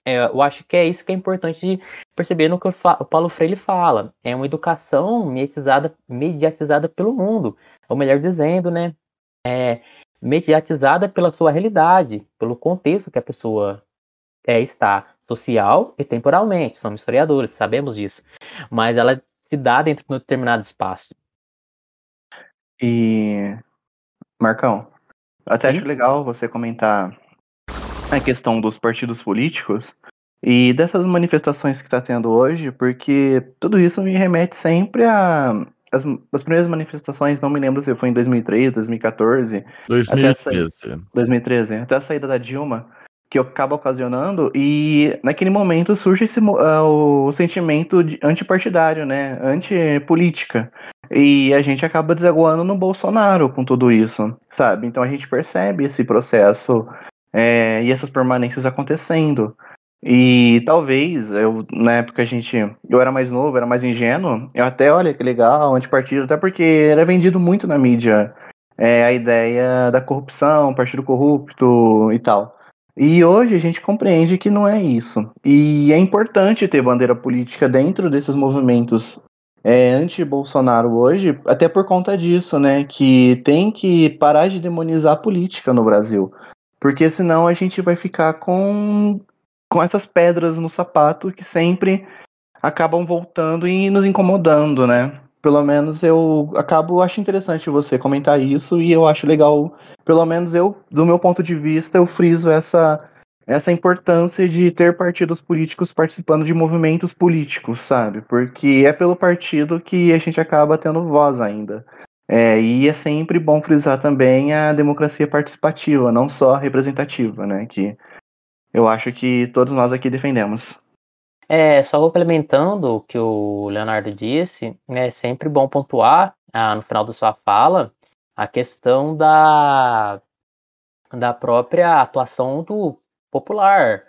É, eu acho que é isso que é importante perceber no que o Paulo Freire fala. É uma educação mediatizada, mediatizada pelo mundo ou melhor dizendo, né, é, mediatizada pela sua realidade, pelo contexto que a pessoa é, está, social e temporalmente. Somos historiadores, sabemos disso. Mas ela se dá dentro de um determinado espaço. E, Marcão, até Sim? acho legal você comentar a questão dos partidos políticos e dessas manifestações que está tendo hoje, porque tudo isso me remete sempre a as, as primeiras manifestações, não me lembro se foi em 2003, 2014. 2013. Até a, 2013, até a saída da Dilma, que acaba ocasionando, e naquele momento surge esse, uh, o sentimento de antipartidário, né? Antipolítica. E a gente acaba desaguando no Bolsonaro com tudo isso, sabe? Então a gente percebe esse processo é, e essas permanências acontecendo. E talvez, eu, na época a gente. Eu era mais novo, era mais ingênuo. Eu até, olha que legal, antipartido, até porque era vendido muito na mídia é, a ideia da corrupção, partido corrupto e tal. E hoje a gente compreende que não é isso. E é importante ter bandeira política dentro desses movimentos é, anti-Bolsonaro hoje, até por conta disso, né? Que tem que parar de demonizar a política no Brasil. Porque senão a gente vai ficar com com essas pedras no sapato que sempre acabam voltando e nos incomodando, né? Pelo menos eu acabo acho interessante você comentar isso e eu acho legal, pelo menos eu, do meu ponto de vista, eu friso essa essa importância de ter partidos políticos participando de movimentos políticos, sabe? Porque é pelo partido que a gente acaba tendo voz ainda. É, e é sempre bom frisar também a democracia participativa, não só representativa, né? Que eu acho que todos nós aqui defendemos. É, só complementando o que o Leonardo disse, é sempre bom pontuar ah, no final da sua fala a questão da, da própria atuação do popular.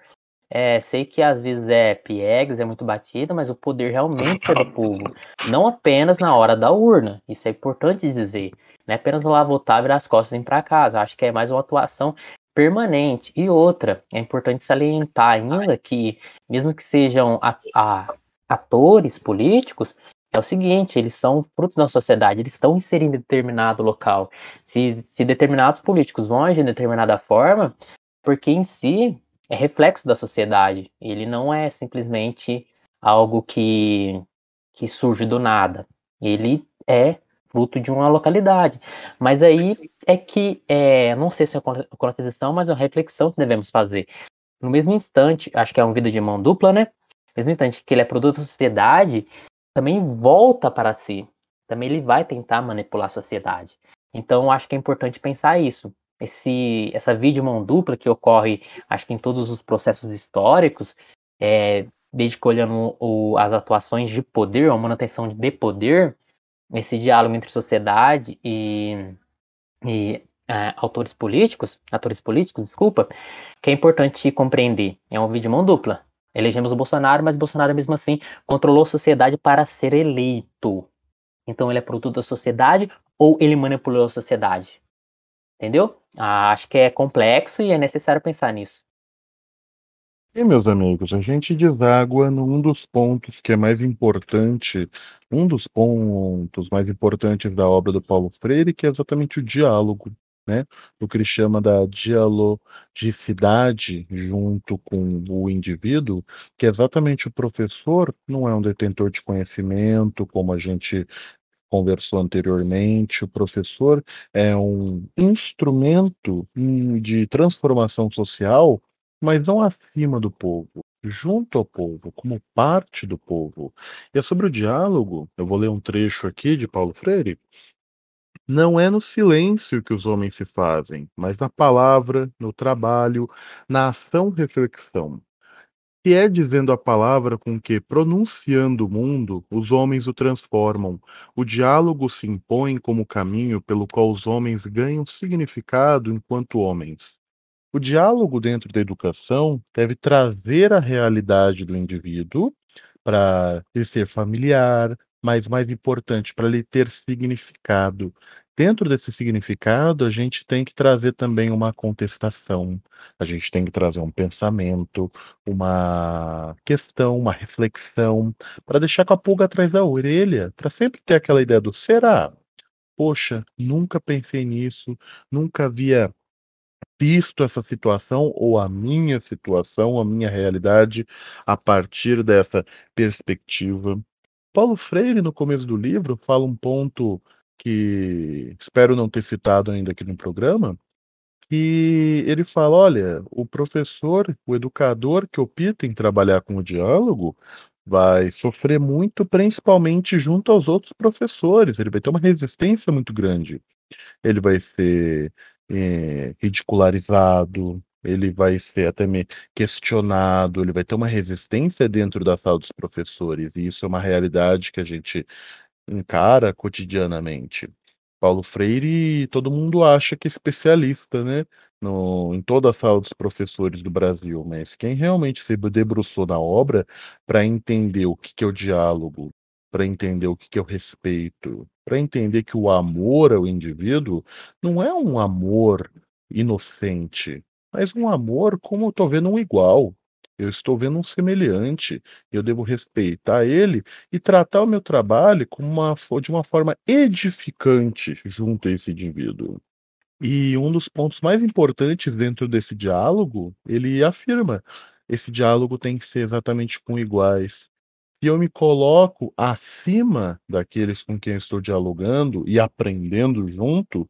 É, sei que às vezes é piegas, é muito batida, mas o poder realmente é do povo. Não apenas na hora da urna. Isso é importante dizer. Não é apenas lá votar, virar as costas e ir para casa. Acho que é mais uma atuação permanente. E outra, é importante salientar ainda que, mesmo que sejam a, a, atores políticos, é o seguinte, eles são frutos da sociedade, eles estão inserindo em determinado local. Se, se determinados políticos vão agir de determinada forma, porque em si é reflexo da sociedade. Ele não é simplesmente algo que, que surge do nada. Ele é fruto de uma localidade. Mas aí é que, é, não sei se é uma coletização, mas é uma reflexão que devemos fazer. No mesmo instante, acho que é um vida de mão dupla, né? No mesmo instante que ele é produto da sociedade, também volta para si. Também ele vai tentar manipular a sociedade. Então, acho que é importante pensar isso. Esse, essa mão dupla que ocorre, acho que em todos os processos históricos, é, desde que olhando o, as atuações de poder, a manutenção de poder, esse diálogo entre sociedade e, e é, autores políticos, atores políticos, desculpa, que é importante compreender. É um vídeo de mão dupla. Elegemos o Bolsonaro, mas Bolsonaro mesmo assim controlou a sociedade para ser eleito. Então ele é produto da sociedade ou ele manipulou a sociedade? Entendeu? Ah, acho que é complexo e é necessário pensar nisso. E, meus amigos, a gente deságua num dos pontos que é mais importante, um dos pontos mais importantes da obra do Paulo Freire, que é exatamente o diálogo, né? O que ele chama da dialogicidade junto com o indivíduo, que é exatamente o professor não é um detentor de conhecimento, como a gente conversou anteriormente, o professor é um instrumento de transformação social mas não acima do povo, junto ao povo, como parte do povo. E é sobre o diálogo, eu vou ler um trecho aqui de Paulo Freire. Não é no silêncio que os homens se fazem, mas na palavra, no trabalho, na ação-reflexão. Que é dizendo a palavra com que, pronunciando o mundo, os homens o transformam. O diálogo se impõe como caminho pelo qual os homens ganham significado enquanto homens. O diálogo dentro da educação deve trazer a realidade do indivíduo para ser familiar, mas mais importante, para ele ter significado. Dentro desse significado, a gente tem que trazer também uma contestação, a gente tem que trazer um pensamento, uma questão, uma reflexão, para deixar com a pulga atrás da orelha, para sempre ter aquela ideia do será? Poxa, nunca pensei nisso, nunca havia visto essa situação ou a minha situação, a minha realidade a partir dessa perspectiva. Paulo Freire, no começo do livro, fala um ponto que espero não ter citado ainda aqui no programa, que ele fala: olha, o professor, o educador que opta em trabalhar com o diálogo vai sofrer muito, principalmente junto aos outros professores, ele vai ter uma resistência muito grande. Ele vai ser é, ridicularizado, ele vai ser até me questionado, ele vai ter uma resistência dentro da sala dos professores, e isso é uma realidade que a gente encara cotidianamente. Paulo Freire, todo mundo acha que é especialista, né? No, em toda a sala dos professores do Brasil, mas quem realmente se debruçou na obra para entender o que, que é o diálogo, para entender o que é o respeito, para entender que o amor ao indivíduo não é um amor inocente, mas um amor como eu estou vendo um igual. Eu estou vendo um semelhante, eu devo respeitar ele e tratar o meu trabalho uma, de uma forma edificante junto a esse indivíduo. E um dos pontos mais importantes dentro desse diálogo, ele afirma: esse diálogo tem que ser exatamente com iguais se eu me coloco acima daqueles com quem estou dialogando e aprendendo junto,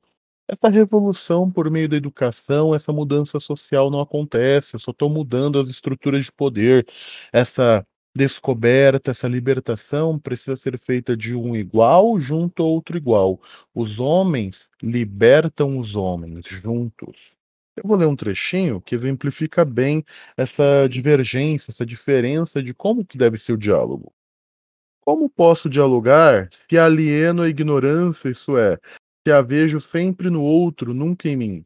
essa revolução por meio da educação, essa mudança social não acontece. Só estou mudando as estruturas de poder. Essa descoberta, essa libertação precisa ser feita de um igual junto a outro igual. Os homens libertam os homens juntos. Eu vou ler um trechinho que exemplifica bem essa divergência, essa diferença de como que deve ser o diálogo. Como posso dialogar se alieno a ignorância, isso é, se a vejo sempre no outro, nunca em mim?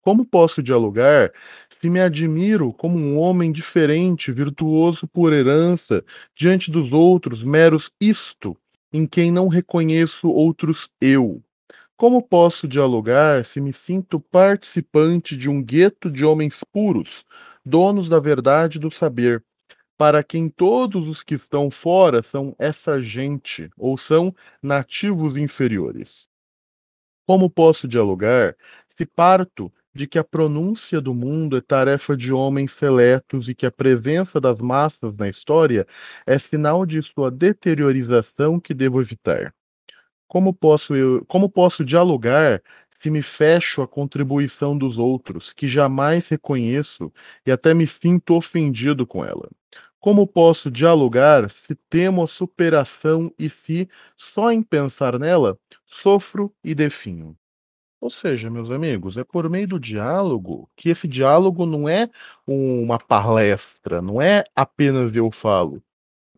Como posso dialogar se me admiro como um homem diferente, virtuoso por herança, diante dos outros, meros isto, em quem não reconheço outros eu? Como posso dialogar se me sinto participante de um gueto de homens puros, donos da verdade e do saber, para quem todos os que estão fora são essa gente ou são nativos inferiores? Como posso dialogar se parto de que a pronúncia do mundo é tarefa de homens seletos e que a presença das massas na história é sinal de sua deteriorização que devo evitar? Como posso eu, como posso dialogar se me fecho à contribuição dos outros, que jamais reconheço e até me sinto ofendido com ela? Como posso dialogar se temo a superação e se, só em pensar nela, sofro e definho? Ou seja, meus amigos, é por meio do diálogo que esse diálogo não é uma palestra, não é apenas eu falo,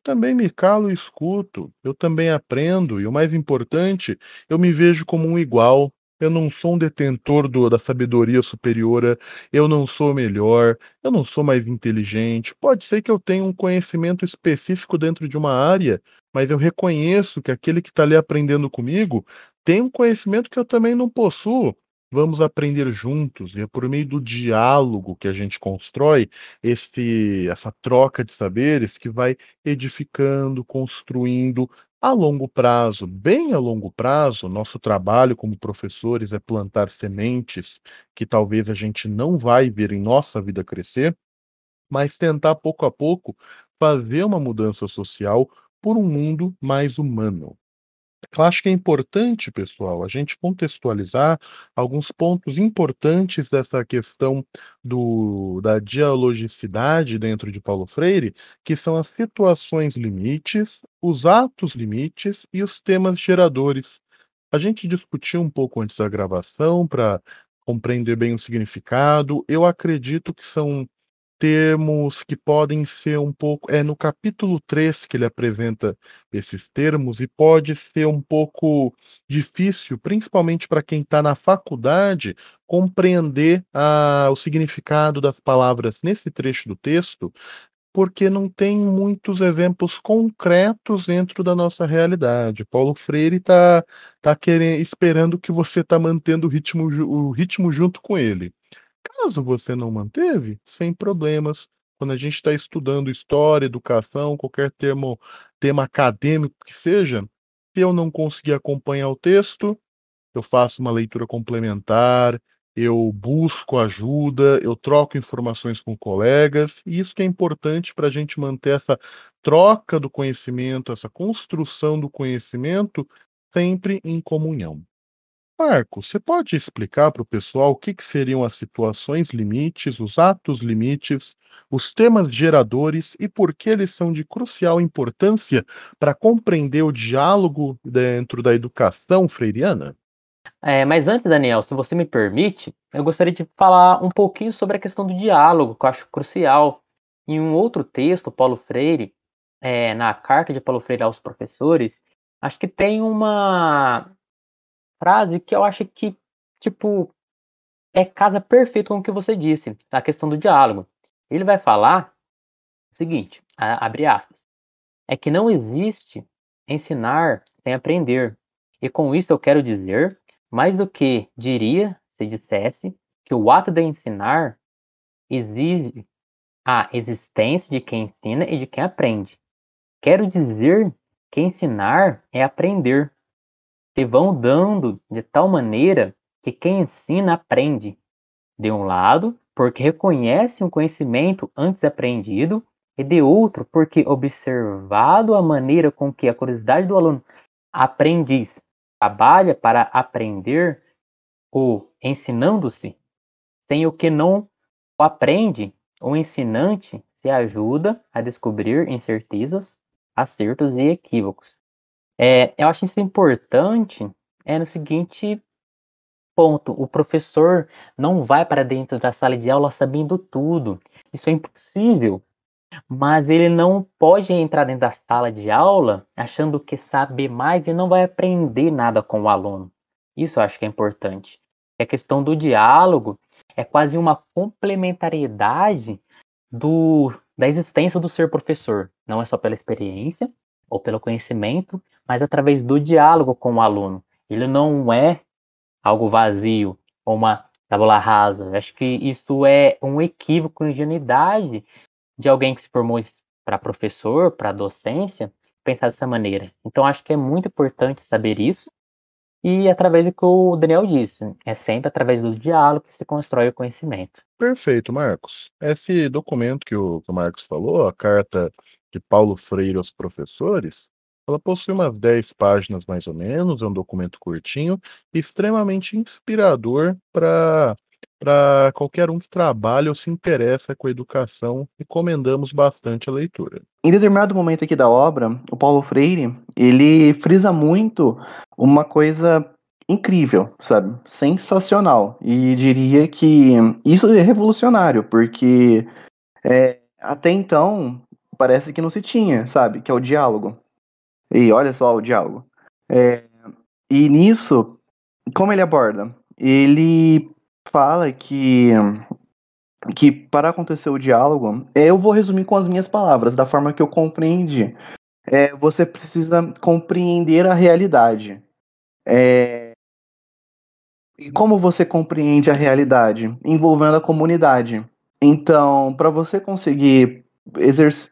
também me calo e escuto, eu também aprendo, e o mais importante, eu me vejo como um igual. Eu não sou um detentor do, da sabedoria superior, eu não sou melhor, eu não sou mais inteligente. Pode ser que eu tenha um conhecimento específico dentro de uma área, mas eu reconheço que aquele que está ali aprendendo comigo tem um conhecimento que eu também não possuo. vamos aprender juntos, e é por meio do diálogo que a gente constrói esse, essa troca de saberes que vai edificando, construindo a longo prazo, bem a longo prazo. Nosso trabalho como professores é plantar sementes que talvez a gente não vai ver em nossa vida crescer, mas tentar pouco a pouco fazer uma mudança social por um mundo mais humano. Eu acho que é importante, pessoal, a gente contextualizar alguns pontos importantes dessa questão do, da dialogicidade dentro de Paulo Freire, que são as situações limites, os atos limites e os temas geradores. A gente discutiu um pouco antes da gravação para compreender bem o significado. Eu acredito que são termos que podem ser um pouco. É no capítulo 3 que ele apresenta esses termos, e pode ser um pouco difícil, principalmente para quem está na faculdade, compreender ah, o significado das palavras nesse trecho do texto, porque não tem muitos exemplos concretos dentro da nossa realidade. Paulo Freire está tá querendo, esperando que você está mantendo o ritmo, o ritmo junto com ele. Caso você não manteve, sem problemas. Quando a gente está estudando história, educação, qualquer termo, tema acadêmico que seja, se eu não conseguir acompanhar o texto, eu faço uma leitura complementar, eu busco ajuda, eu troco informações com colegas, e isso que é importante para a gente manter essa troca do conhecimento, essa construção do conhecimento sempre em comunhão. Marco, você pode explicar para o pessoal o que, que seriam as situações limites, os atos limites, os temas geradores e por que eles são de crucial importância para compreender o diálogo dentro da educação freiriana? É, mas antes, Daniel, se você me permite, eu gostaria de falar um pouquinho sobre a questão do diálogo, que eu acho crucial. Em um outro texto, Paulo Freire, é, na carta de Paulo Freire aos professores, acho que tem uma frase que eu acho que, tipo, é casa perfeito com o que você disse, a questão do diálogo. Ele vai falar o seguinte, abre aspas, é que não existe ensinar sem aprender. E com isso eu quero dizer, mais do que diria se dissesse, que o ato de ensinar exige a existência de quem ensina e de quem aprende. Quero dizer que ensinar é aprender, se vão dando de tal maneira que quem ensina aprende. De um lado, porque reconhece um conhecimento antes aprendido, e de outro, porque observado a maneira com que a curiosidade do aluno aprendiz trabalha para aprender ou ensinando-se, sem o que não o aprende, o ensinante se ajuda a descobrir incertezas, acertos e equívocos. É, eu acho isso importante é no seguinte ponto: o professor não vai para dentro da sala de aula sabendo tudo. Isso é impossível. Mas ele não pode entrar dentro da sala de aula achando que sabe mais e não vai aprender nada com o aluno. Isso eu acho que é importante. A questão do diálogo é quase uma complementariedade do, da existência do ser professor. Não é só pela experiência ou pelo conhecimento, mas através do diálogo com o aluno. Ele não é algo vazio ou uma tábula rasa. Eu acho que isso é um equívoco, ingenuidade de alguém que se formou para professor, para docência, pensar dessa maneira. Então, acho que é muito importante saber isso. E através do que o Daniel disse, é sempre através do diálogo que se constrói o conhecimento. Perfeito, Marcos. Esse documento que o, que o Marcos falou, a carta de Paulo Freire aos professores, ela possui umas 10 páginas mais ou menos, é um documento curtinho, extremamente inspirador para para qualquer um que trabalha ou se interessa com a educação, recomendamos bastante a leitura. Em determinado momento aqui da obra, o Paulo Freire, ele frisa muito uma coisa incrível, sabe? Sensacional. E diria que isso é revolucionário, porque é, até então parece que não se tinha, sabe? Que é o diálogo. E olha só o diálogo. É, e nisso, como ele aborda? Ele fala que que para acontecer o diálogo, eu vou resumir com as minhas palavras, da forma que eu compreendi. É, você precisa compreender a realidade. É, E como você compreende a realidade? Envolvendo a comunidade. Então, para você conseguir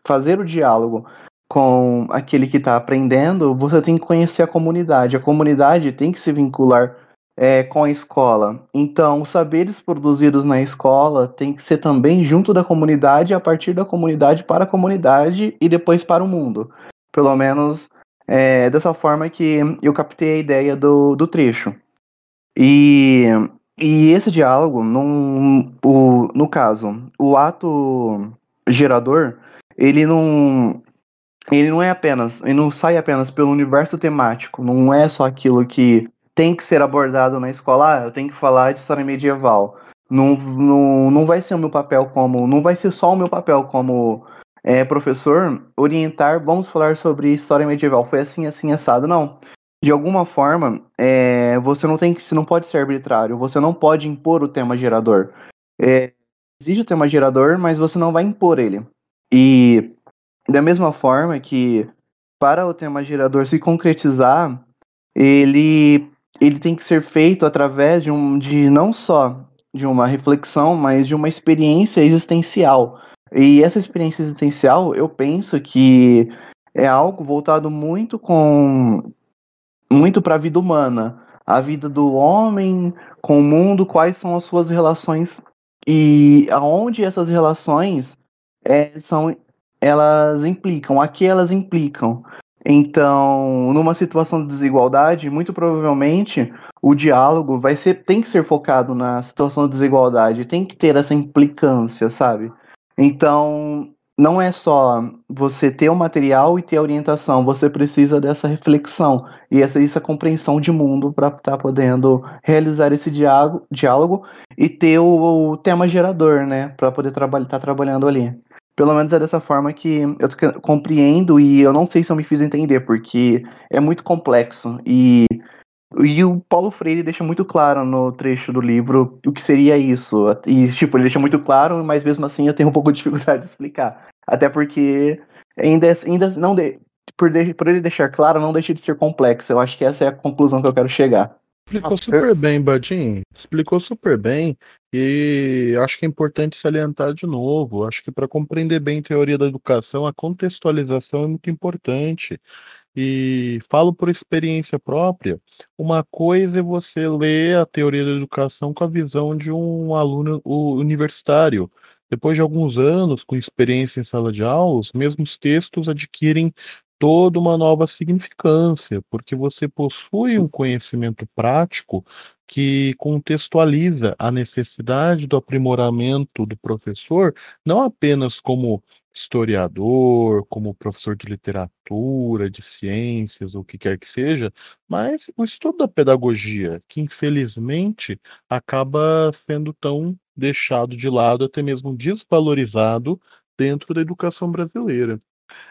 fazer o diálogo com aquele que está aprendendo, você tem que conhecer a comunidade. A comunidade tem que se vincular é, com a escola. Então, os saberes produzidos na escola tem que ser também junto da comunidade, a partir da comunidade para a comunidade e depois para o mundo. Pelo menos é dessa forma que eu captei a ideia do, do trecho. E, e esse diálogo, num, o, no caso, o ato gerador, ele não, ele não é apenas, ele não sai apenas pelo universo temático, não é só aquilo que tem que ser abordado na escola, ah, eu tenho que falar de história medieval. Não, não, não vai ser o meu papel como. Não vai ser só o meu papel como é, professor orientar, vamos falar sobre história medieval. Foi assim, assim, assado. Não. De alguma forma, é, você não tem que. Você não pode ser arbitrário, você não pode impor o tema gerador. É, exige o tema gerador, mas você não vai impor ele. E da mesma forma que para o tema gerador se concretizar, ele ele tem que ser feito através de, um, de não só de uma reflexão, mas de uma experiência existencial. E essa experiência existencial, eu penso que é algo voltado muito com muito para a vida humana, a vida do homem com o mundo, quais são as suas relações e aonde essas relações é, são elas implicam, a que elas implicam. Então, numa situação de desigualdade, muito provavelmente o diálogo vai ser tem que ser focado na situação de desigualdade, tem que ter essa implicância, sabe? Então, não é só você ter o material e ter a orientação, você precisa dessa reflexão e essa, essa compreensão de mundo para estar tá podendo realizar esse diálogo, diálogo e ter o, o tema gerador, né, para poder estar tá trabalhando ali. Pelo menos é dessa forma que eu compreendo e eu não sei se eu me fiz entender, porque é muito complexo. E, e o Paulo Freire deixa muito claro no trecho do livro o que seria isso. E, tipo, ele deixa muito claro, mas mesmo assim eu tenho um pouco de dificuldade de explicar. Até porque ainda, ainda não de, por, de, por ele deixar claro, não deixa de ser complexo. Eu acho que essa é a conclusão que eu quero chegar. Explicou super bem, Badin. Explicou super bem. E acho que é importante salientar de novo. Acho que para compreender bem a teoria da educação, a contextualização é muito importante. E falo por experiência própria. Uma coisa é você ler a teoria da educação com a visão de um aluno universitário. Depois de alguns anos com experiência em sala de aula, os mesmos textos adquirem toda uma nova significância, porque você possui um conhecimento prático que contextualiza a necessidade do aprimoramento do professor, não apenas como historiador, como professor de literatura, de ciências, ou o que quer que seja, mas o estudo da pedagogia, que infelizmente acaba sendo tão deixado de lado, até mesmo desvalorizado dentro da educação brasileira.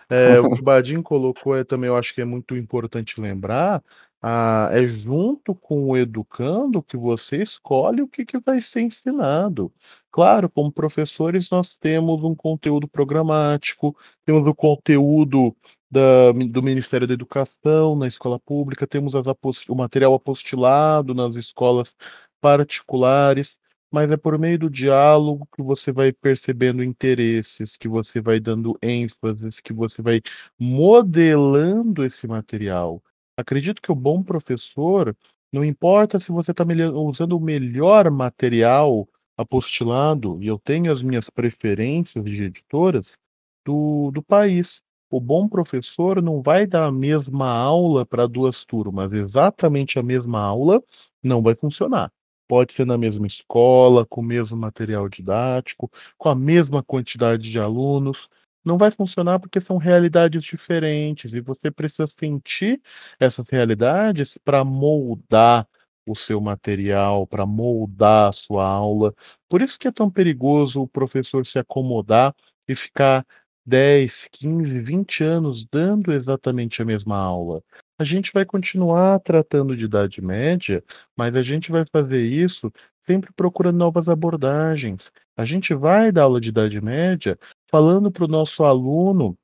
É, o que o Badin colocou é, também, eu acho que é muito importante lembrar, ah, é junto com o educando que você escolhe o que, que vai ser ensinado. Claro, como professores, nós temos um conteúdo programático, temos o conteúdo da, do Ministério da Educação na escola pública, temos o material apostilado nas escolas particulares mas é por meio do diálogo que você vai percebendo interesses, que você vai dando ênfases, que você vai modelando esse material. Acredito que o bom professor, não importa se você está usando o melhor material apostilado, e eu tenho as minhas preferências de editoras do, do país. O bom professor não vai dar a mesma aula para duas turmas, exatamente a mesma aula não vai funcionar. Pode ser na mesma escola, com o mesmo material didático, com a mesma quantidade de alunos. Não vai funcionar porque são realidades diferentes e você precisa sentir essas realidades para moldar o seu material, para moldar a sua aula. Por isso que é tão perigoso o professor se acomodar e ficar 10, 15, 20 anos dando exatamente a mesma aula. A gente vai continuar tratando de Idade Média, mas a gente vai fazer isso sempre procurando novas abordagens. A gente vai dar aula de Idade Média falando para o nosso aluno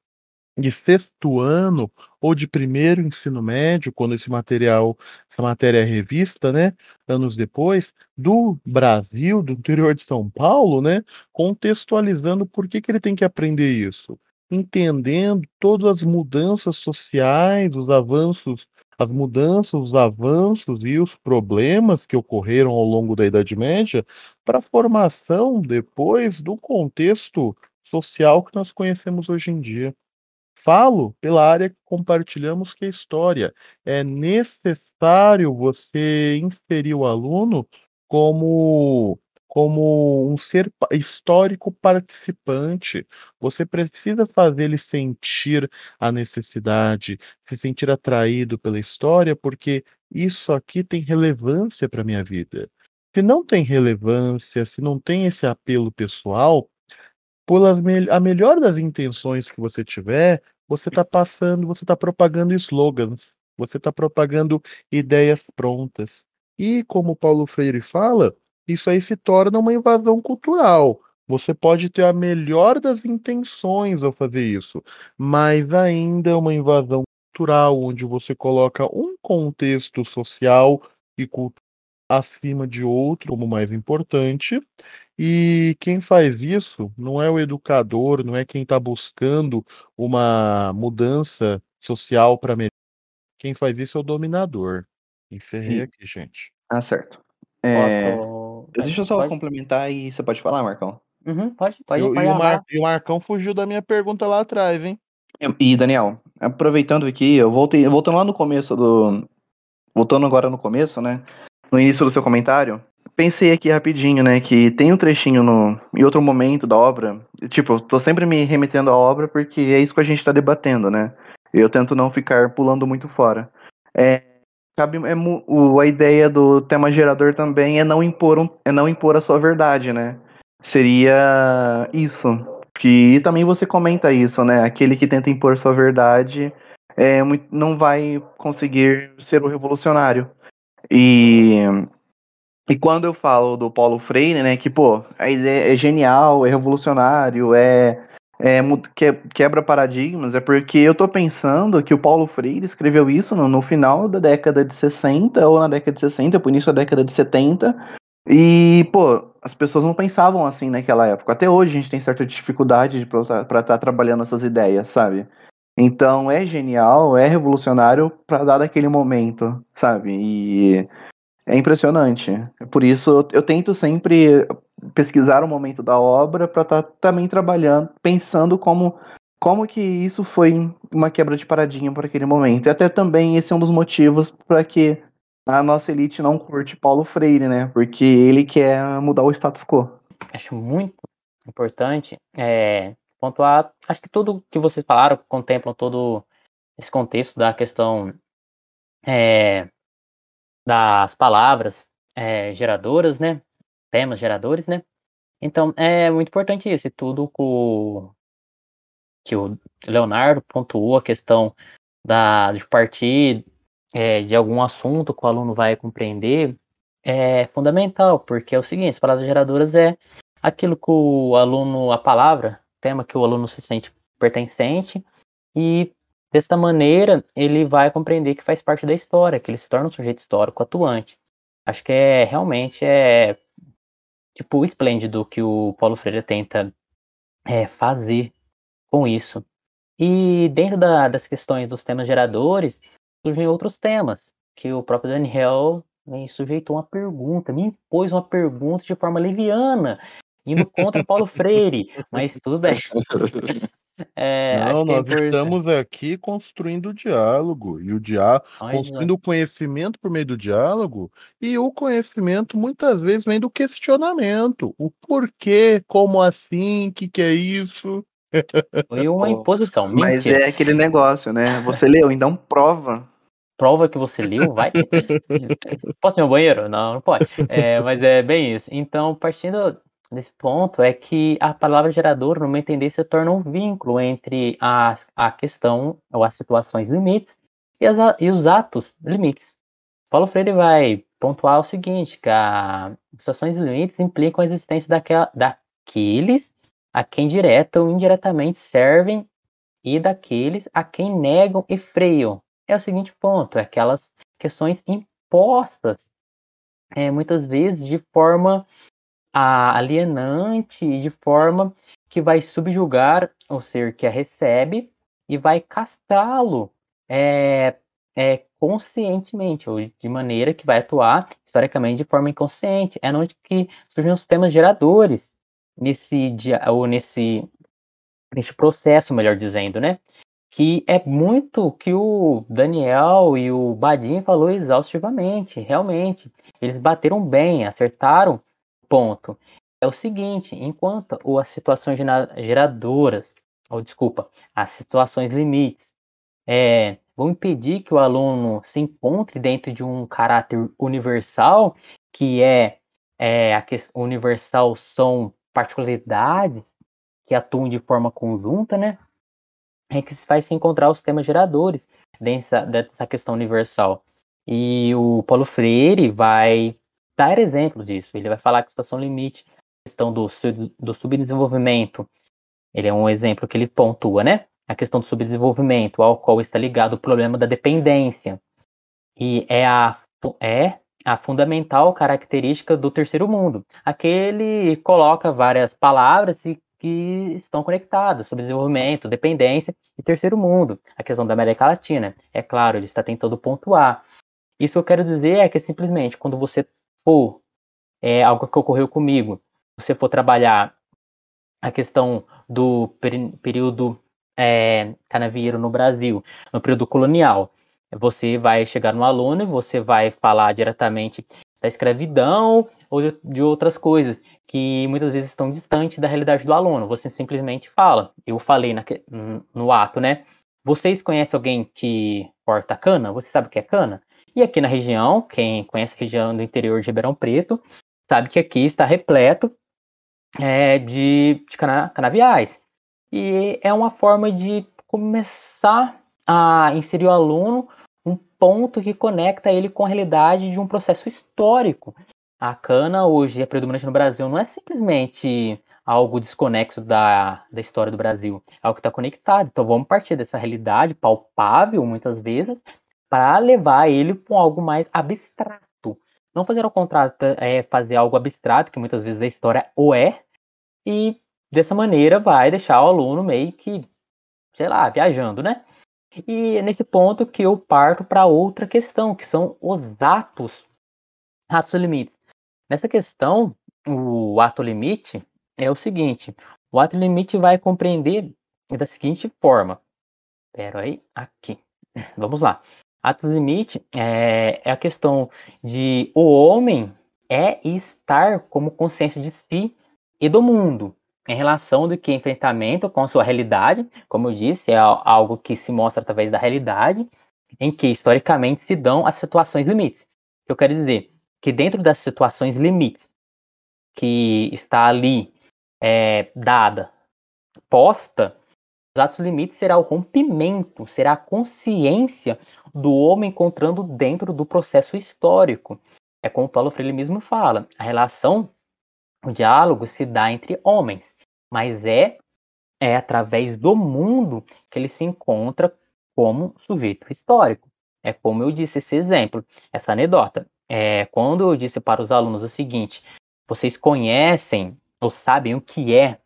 de sexto ano ou de primeiro ensino médio, quando esse material essa matéria é revista, né, anos depois, do Brasil, do interior de São Paulo, né, contextualizando por que, que ele tem que aprender isso. Entendendo todas as mudanças sociais, os avanços, as mudanças, os avanços e os problemas que ocorreram ao longo da Idade Média para a formação depois do contexto social que nós conhecemos hoje em dia. Falo pela área que compartilhamos, que é história. É necessário você inserir o aluno como, como um ser histórico participante. Você precisa fazer ele sentir a necessidade, se sentir atraído pela história, porque isso aqui tem relevância para a minha vida. Se não tem relevância, se não tem esse apelo pessoal, por a melhor das intenções que você tiver, você está passando, você está propagando slogans, você está propagando ideias prontas. E como Paulo Freire fala, isso aí se torna uma invasão cultural. Você pode ter a melhor das intenções ao fazer isso, mas ainda é uma invasão cultural, onde você coloca um contexto social e cultural acima de outro como mais importante, e quem faz isso não é o educador, não é quem está buscando uma mudança social para melhor. Quem faz isso é o dominador. Encerrei E- aqui, gente. Ah, certo. É, Posso. Deixa eu só pode? complementar e você pode falar, Marcão. Uhum, pode, pode, E, o- pode e o. Mar- e o Marcão fugiu da minha pergunta lá atrás, hein? E, Daniel, aproveitando aqui, eu voltei, voltando lá no começo do. Voltando agora no começo, né? No início do seu comentário, pensei aqui rapidinho, né? Que tem um trechinho no, em outro momento da obra. Tipo, eu tô sempre me remetendo à obra porque é isso que a gente tá debatendo, né? Eu tento não ficar pulando muito fora. É, cabe, é o- a ideia do tema gerador também é não impor, um, é não impor a sua verdade, né? Seria isso. Que também você comenta isso, né? Aquele que tenta impor sua verdade é, não vai conseguir ser o revolucionário. E, e quando eu falo do Paulo Freire, né, que, pô, a ideia é genial, é revolucionário, é, é quebra paradigmas, é porque eu tô pensando que o Paulo Freire escreveu isso no, no final da década de 60, ou na década de 60, por início da década de 70, e, pô, as pessoas não pensavam assim naquela época. Até hoje a gente tem certa dificuldade para estar trabalhando essas ideias, sabe? Então é genial, é revolucionário para dar daquele momento, sabe? E é impressionante. Por isso eu, eu tento sempre pesquisar o momento da obra para estar também trabalhando, pensando como como que isso foi uma quebra de paradigma para aquele momento. E até também esse é um dos motivos para que a nossa elite não curte Paulo Freire, né? Porque ele quer mudar o status quo. Acho muito importante é, pontuar. Acho que tudo que vocês falaram contemplam todo esse contexto da questão é, das palavras é, geradoras, né? Temas geradores, né? Então é muito importante isso. E tudo que o Leonardo pontuou a questão da, de partir é, de algum assunto que o aluno vai compreender é fundamental, porque é o seguinte, as palavras geradoras é aquilo que o aluno, a palavra, tema que o aluno se sente pertencente, e desta maneira ele vai compreender que faz parte da história, que ele se torna um sujeito histórico atuante. Acho que é realmente é tipo esplêndido que o Paulo Freire tenta é, fazer com isso. E dentro da- das questões dos temas geradores, surgem outros temas, que o próprio Daniel me sujeitou uma pergunta, me impôs uma pergunta de forma leviana, indo contra Paulo Freire, mas tudo bem. É, Não, acho que é nós importante. estamos aqui construindo o diálogo. E o diálogo, construindo o conhecimento por meio do diálogo, e o conhecimento muitas vezes vem do questionamento. O porquê, como assim, o que, que é isso? Foi uma imposição, Mas mentira. é aquele negócio, né? Você leu, então prova. Prova que você leu, vai. Posso ir ao banheiro? Não, não pode. É, mas é bem isso. Então, partindo desse ponto, é que a palavra gerador, no meu entender, se torna um vínculo entre a, a questão, ou as situações limites, e, as e os atos limites. Paulo Freire vai pontuar o seguinte, que as situações limites implicam a existência daquela, daqueles a quem direta ou indiretamente servem e daqueles a quem negam e freiam. É o seguinte ponto, é aquelas questões impostas é, muitas vezes de forma alienante, de forma que vai subjugar o ser que a recebe e vai castrá-lo é, é, conscientemente, ou de maneira que vai atuar historicamente de forma inconsciente. É onde que surgem os temas geradores nesse dia, ou nesse, nesse processo, melhor dizendo, né? Que é muito que o Daniel e o Badin falou exaustivamente, realmente. Eles bateram bem, acertaram ponto. É o seguinte, enquanto as situações geradoras, ou desculpa, as situações limites, é, vão impedir que o aluno se encontre dentro de um caráter universal, que é, é a questão universal são particularidades que atuam de forma conjunta, né? É que se faz se encontrar os temas geradores dessa, dessa questão universal. E o Paulo Freire vai dar exemplo disso. Ele vai falar que situação limite, questão do, do subdesenvolvimento, ele é um exemplo que ele pontua, né? A questão do subdesenvolvimento, ao qual está ligado o problema da dependência. E é a, é a fundamental característica do terceiro mundo. Aquele coloca várias palavras que estão conectadas sobre desenvolvimento, dependência e terceiro mundo. A questão da América Latina, é claro, ele está tentando pontuar. Isso que eu quero dizer é que simplesmente quando você for, é algo que ocorreu comigo, você for trabalhar a questão do período é, canavieiro no Brasil, no período colonial, você vai chegar no aluno e você vai falar diretamente da escravidão ou de outras coisas que muitas vezes estão distantes da realidade do aluno. Você simplesmente fala. Eu falei na, no ato, né? Vocês conhecem alguém que corta cana? Você sabe o que é cana? E aqui na região, quem conhece a região do interior de Ribeirão Preto, sabe que aqui está repleto é, de, de cana, canaviais. E é uma forma de começar a inserir o aluno um ponto que conecta ele com a realidade de um processo histórico. A cana hoje é predominante no Brasil, não é simplesmente algo desconexo da, da história do Brasil, é algo que está conectado. Então vamos partir dessa realidade palpável, muitas vezes, para levar ele para algo mais abstrato. Não fazer ao contrário, é fazer algo abstrato, que muitas vezes a história o é, e dessa maneira vai deixar o aluno meio que, sei lá, viajando, né? E é nesse ponto que eu parto para outra questão, que são os atos, atos limites. Nessa questão, o ato limite é o seguinte: o ato limite vai compreender da seguinte forma. Espera aí, aqui. Vamos lá. Ato limite é, é a questão de o homem é estar como consciência de si e do mundo em relação do que enfrentamento com sua realidade, como eu disse, é algo que se mostra através da realidade, em que historicamente se dão as situações limites. Eu quero dizer que dentro das situações limites que está ali é, dada, posta, os atos limites será o rompimento, será a consciência do homem encontrando dentro do processo histórico. É como Paulo Freire mesmo fala, a relação, o diálogo se dá entre homens mas é, é através do mundo que ele se encontra como sujeito histórico. É como eu disse esse exemplo, essa anedota. É, quando eu disse para os alunos o seguinte: vocês conhecem ou sabem o que é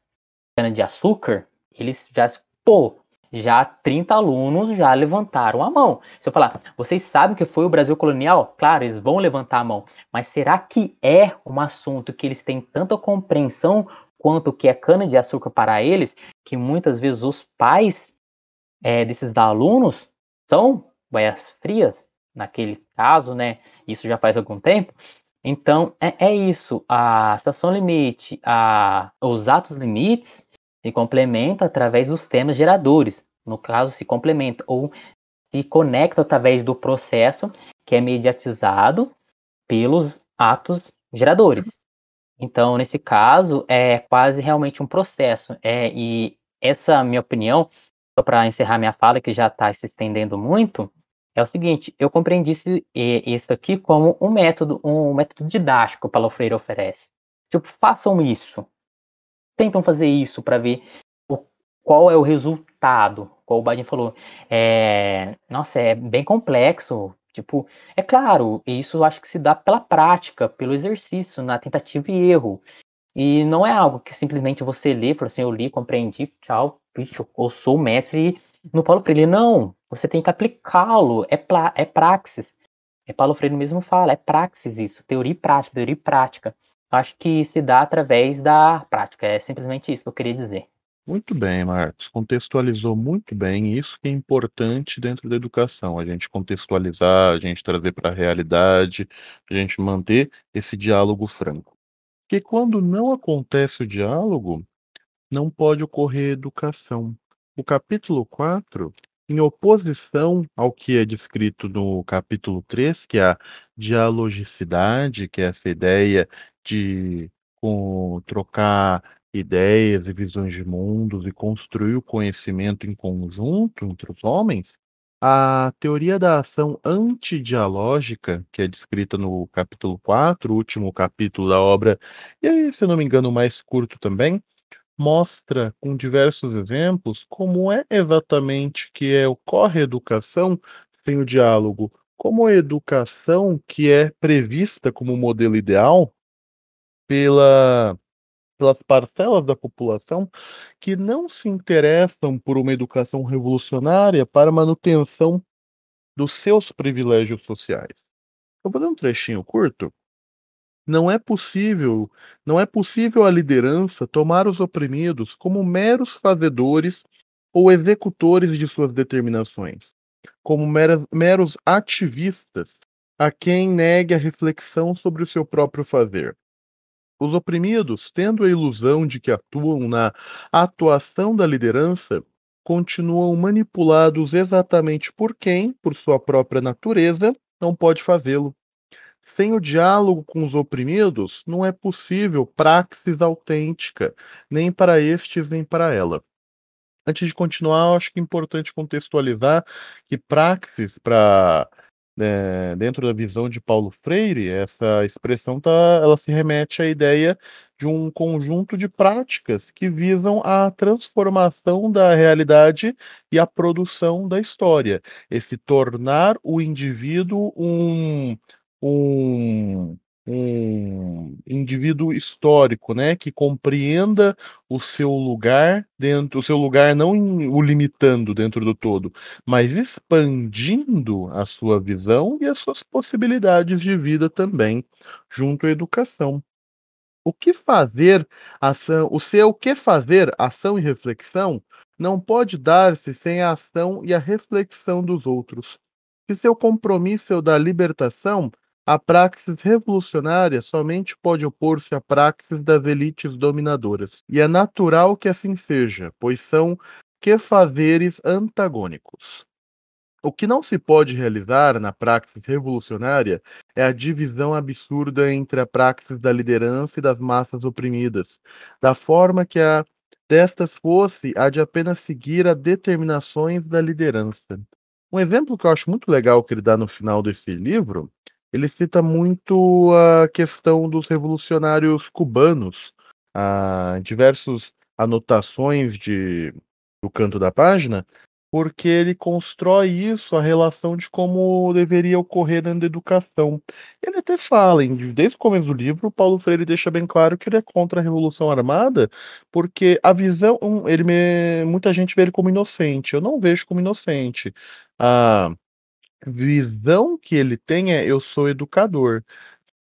cana-de-açúcar? Eles já, pô, já 30 alunos já levantaram a mão. Se eu falar, vocês sabem que foi o Brasil colonial? Claro, eles vão levantar a mão. Mas será que é um assunto que eles têm tanta compreensão quanto que é cana-de-açúcar para eles, que muitas vezes os pais é, desses alunos são baias frias, naquele caso, né? Isso já faz algum tempo. Então, é, é isso. A situação limite, a, os atos limites se complementam através dos temas geradores. No caso, se complementam ou se conectam através do processo que é mediatizado pelos atos geradores. Então, nesse caso, é quase realmente um processo. É, e essa minha opinião, só para encerrar minha fala, que já está se estendendo muito, é o seguinte: eu compreendi isso aqui como um método, um método didático que o Paulo Freire oferece. Tipo, façam isso. Tentam fazer isso para ver o, qual é o resultado. Como o Badin falou, é, nossa, é bem complexo. Tipo, é claro, isso eu acho que se dá pela prática, pelo exercício, na tentativa e erro. E não é algo que simplesmente você lê, fala assim, eu li, compreendi, tchau, eu sou mestre no Paulo Freire. Não, você tem que aplicá-lo, é, é praxis. É Paulo Freire mesmo fala, é praxis isso, teoria e prática, teoria e prática. Acho que se dá através da prática, é simplesmente isso que eu queria dizer. Muito bem, Marcos. Contextualizou muito bem. Isso que é importante dentro da educação. A gente contextualizar, a gente trazer para a realidade, a gente manter esse diálogo franco. Porque quando não acontece o diálogo, não pode ocorrer educação. O capítulo 4, em oposição ao que é descrito no capítulo 3, que é a dialogicidade, que é essa ideia de com, trocar ideias e visões de mundos e construir o conhecimento em conjunto entre os homens, a teoria da ação antidialógica, que é descrita no capítulo 4, último capítulo da obra, e aí, se eu não me engano, mais curto também, mostra com diversos exemplos como é exatamente que é, ocorre a educação sem o diálogo, como a educação que é prevista como modelo ideal pela pelas parcelas da população que não se interessam por uma educação revolucionária para manutenção dos seus privilégios sociais. Vou fazer um trechinho curto. Não é possível, não é possível a liderança tomar os oprimidos como meros fazedores ou executores de suas determinações, como meros, meros ativistas a quem negue a reflexão sobre o seu próprio fazer. Os oprimidos, tendo a ilusão de que atuam na atuação da liderança, continuam manipulados exatamente por quem, por sua própria natureza, não pode fazê-lo. Sem o diálogo com os oprimidos, não é possível praxis autêntica, nem para estes, nem para ela. Antes de continuar, acho que é importante contextualizar que praxis, para é, dentro da visão de Paulo Freire, essa expressão tá, ela se remete à ideia de um conjunto de práticas que visam a transformação da realidade e a produção da história. Esse tornar o indivíduo um, um um indivíduo histórico, né, que compreenda o seu lugar dentro, o seu lugar não o limitando dentro do todo, mas expandindo a sua visão e as suas possibilidades de vida também, junto à educação. O que fazer ação, o seu que fazer, ação e reflexão, não pode dar-se sem a ação e a reflexão dos outros. Se seu compromisso é o da libertação, a praxis revolucionária somente pode opor-se à praxis das elites dominadoras, e é natural que assim seja, pois são quefazeres antagônicos. O que não se pode realizar na praxis revolucionária é a divisão absurda entre a praxis da liderança e das massas oprimidas, da forma que a destas fosse a de apenas seguir as determinações da liderança. Um exemplo que eu acho muito legal que ele dá no final desse livro ele cita muito a questão dos revolucionários cubanos, a diversas anotações de, do canto da página, porque ele constrói isso, a relação de como deveria ocorrer da educação. Ele até fala, desde o começo do livro, Paulo Freire deixa bem claro que ele é contra a Revolução Armada, porque a visão, ele me, muita gente vê ele como inocente, eu não vejo como inocente. A, visão que ele tem é: eu sou educador.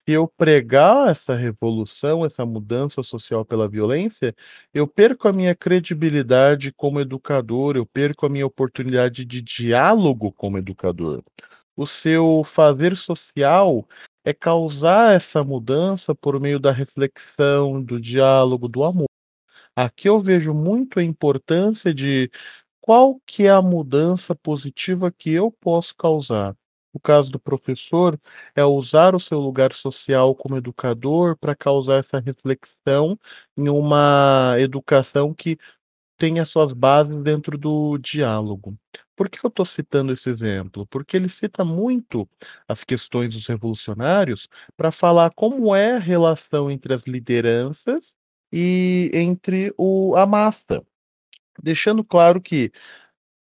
Se eu pregar essa revolução, essa mudança social pela violência, eu perco a minha credibilidade como educador, eu perco a minha oportunidade de diálogo como educador. O seu fazer social é causar essa mudança por meio da reflexão, do diálogo, do amor. Aqui eu vejo muito a importância de qual que é a mudança positiva que eu posso causar? O caso do professor é usar o seu lugar social como educador para causar essa reflexão em uma educação que tenha suas bases dentro do diálogo. Por que eu estou citando esse exemplo? Porque ele cita muito as questões dos revolucionários para falar como é a relação entre as lideranças e entre o, a massa deixando claro que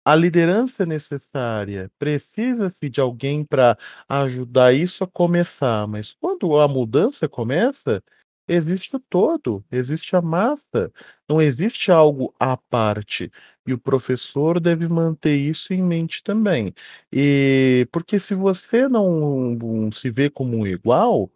a liderança necessária, precisa-se de alguém para ajudar isso a começar, mas quando a mudança começa, existe o todo, existe a massa, não existe algo à parte. E o professor deve manter isso em mente também. E porque se você não, não se vê como um igual,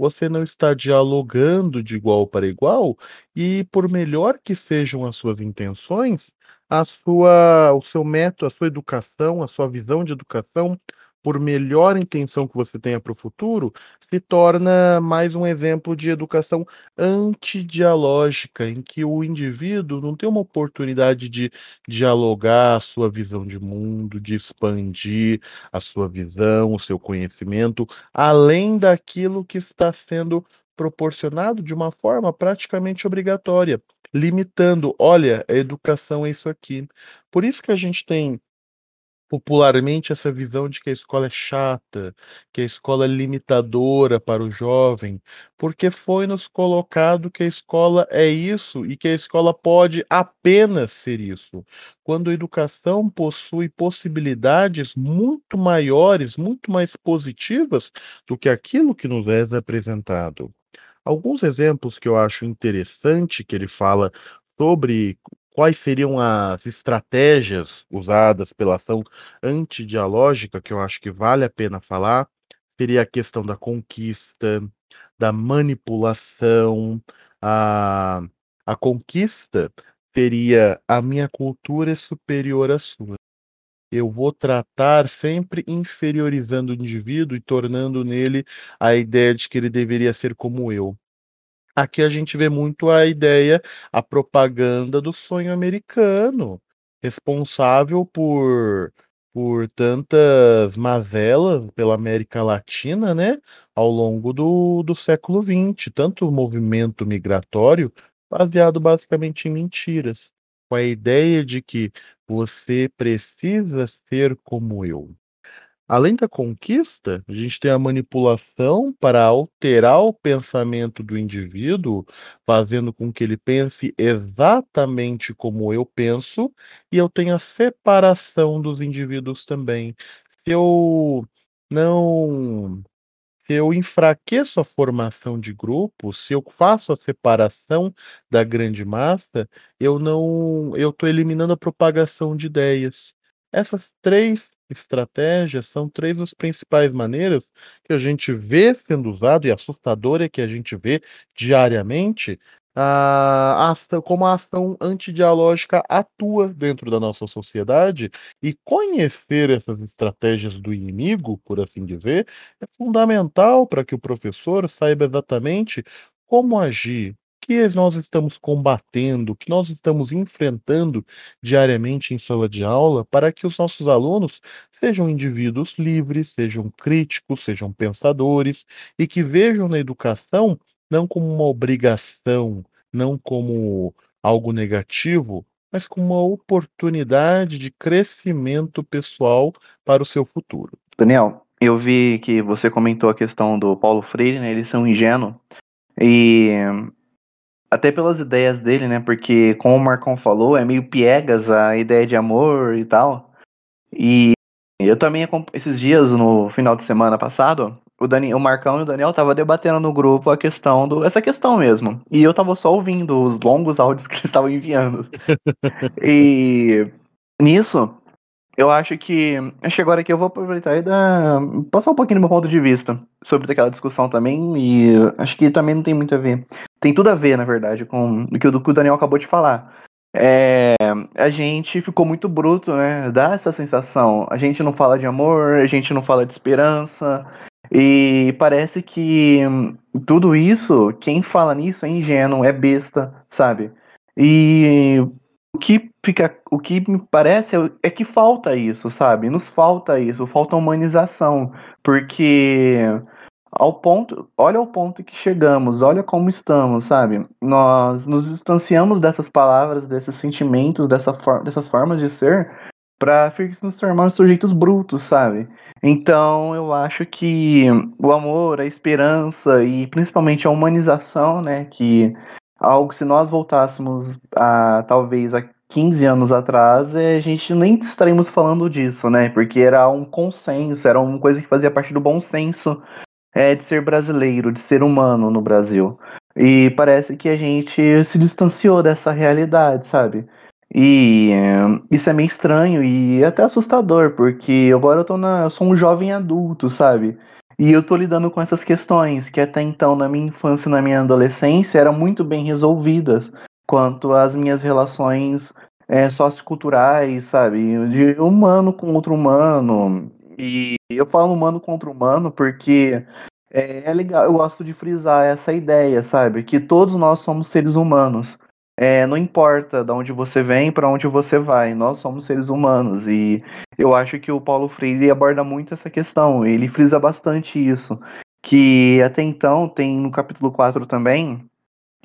você não está dialogando de igual para igual, e por melhor que sejam as suas intenções, a sua, o seu método, a sua educação, a sua visão de educação, por melhor intenção que você tenha para o futuro, se torna mais um exemplo de educação antidialógica, em que o indivíduo não tem uma oportunidade de dialogar a sua visão de mundo, de expandir a sua visão, o seu conhecimento, além daquilo que está sendo proporcionado de uma forma praticamente obrigatória limitando, olha, a educação é isso aqui. Por isso que a gente tem popularmente essa visão de que a escola é chata, que a escola é limitadora para o jovem, porque foi nos colocado que a escola é isso e que a escola pode apenas ser isso, quando a educação possui possibilidades muito maiores, muito mais positivas do que aquilo que nos é apresentado. Alguns exemplos que eu acho interessante que ele fala sobre quais seriam as estratégias usadas pela ação antidialógica, que eu acho que vale a pena falar, seria a questão da conquista, da manipulação, a, a conquista seria a minha cultura é superior à sua. Eu vou tratar sempre inferiorizando o indivíduo e tornando nele a ideia de que ele deveria ser como eu. Aqui a gente vê muito a ideia, a propaganda do sonho americano, responsável por por tantas mazelas pela América Latina, né, ao longo do, do século XX, tanto o movimento migratório baseado basicamente em mentiras, com a ideia de que você precisa ser como eu. Além da conquista, a gente tem a manipulação para alterar o pensamento do indivíduo, fazendo com que ele pense exatamente como eu penso, e eu tenho a separação dos indivíduos também. Se eu não se eu enfraqueço a formação de grupo, se eu faço a separação da grande massa, eu não, eu estou eliminando a propagação de ideias. Essas três estratégias são três das principais maneiras que a gente vê sendo usado e assustadora que a gente vê diariamente a ação, como a ação antidialógica atua dentro da nossa sociedade. E conhecer essas estratégias do inimigo, por assim dizer, é fundamental para que o professor saiba exatamente como agir, que nós estamos combatendo, que nós estamos enfrentando diariamente em sala de aula, para que os nossos alunos sejam indivíduos livres, sejam críticos, sejam pensadores e que vejam na educação não como uma obrigação, não como algo negativo, mas como uma oportunidade de crescimento pessoal para o seu futuro. Daniel, eu vi que você comentou a questão do Paulo Freire, né? Eles são ingênuos. E até pelas ideias dele, né? Porque, como o Marcão falou, é meio piegas a ideia de amor e tal. E eu também, esses dias, no final de semana passado, o, Dani, o Marcão e o Daniel estavam debatendo no grupo a questão do. essa questão mesmo. E eu tava só ouvindo os longos áudios que eles estavam enviando. e nisso, eu acho que. Acho que agora que eu vou aproveitar e dar, passar um pouquinho do meu ponto de vista sobre aquela discussão também. E acho que também não tem muito a ver. Tem tudo a ver, na verdade, com o que o Daniel acabou de falar. É, a gente ficou muito bruto, né? Dá essa sensação. A gente não fala de amor, a gente não fala de esperança, e parece que tudo isso, quem fala nisso é ingênuo, é besta, sabe? E o que fica, o que me parece é que falta isso, sabe? Nos falta isso, falta humanização, porque ao ponto, olha ao ponto que chegamos, olha como estamos, sabe? Nós nos distanciamos dessas palavras, desses sentimentos, dessa for dessas formas de ser, para nos tornarmos sujeitos brutos, sabe? Então eu acho que o amor, a esperança e principalmente a humanização, né, que algo se nós voltássemos a talvez a 15 anos atrás, eh, a gente nem estaríamos falando disso, né? Porque era um consenso, era uma coisa que fazia parte do bom senso é, de ser brasileiro, de ser humano no Brasil. E parece que a gente se distanciou dessa realidade, sabe? E é, isso é meio estranho e até assustador, porque agora eu tô na. Eu sou um jovem adulto, sabe? E eu tô lidando com essas questões que até então, na minha infância e na minha adolescência, eram muito bem resolvidas quanto às minhas relações é, socioculturais, sabe? De humano com outro humano. E eu falo humano contra humano porque é, é legal, eu gosto de frisar essa ideia, sabe? Que todos nós somos seres humanos. É, não importa de onde você vem, para onde você vai, nós somos seres humanos. E eu acho que o Paulo Freire aborda muito essa questão, ele frisa bastante isso. Que até então tem no capítulo 4 também,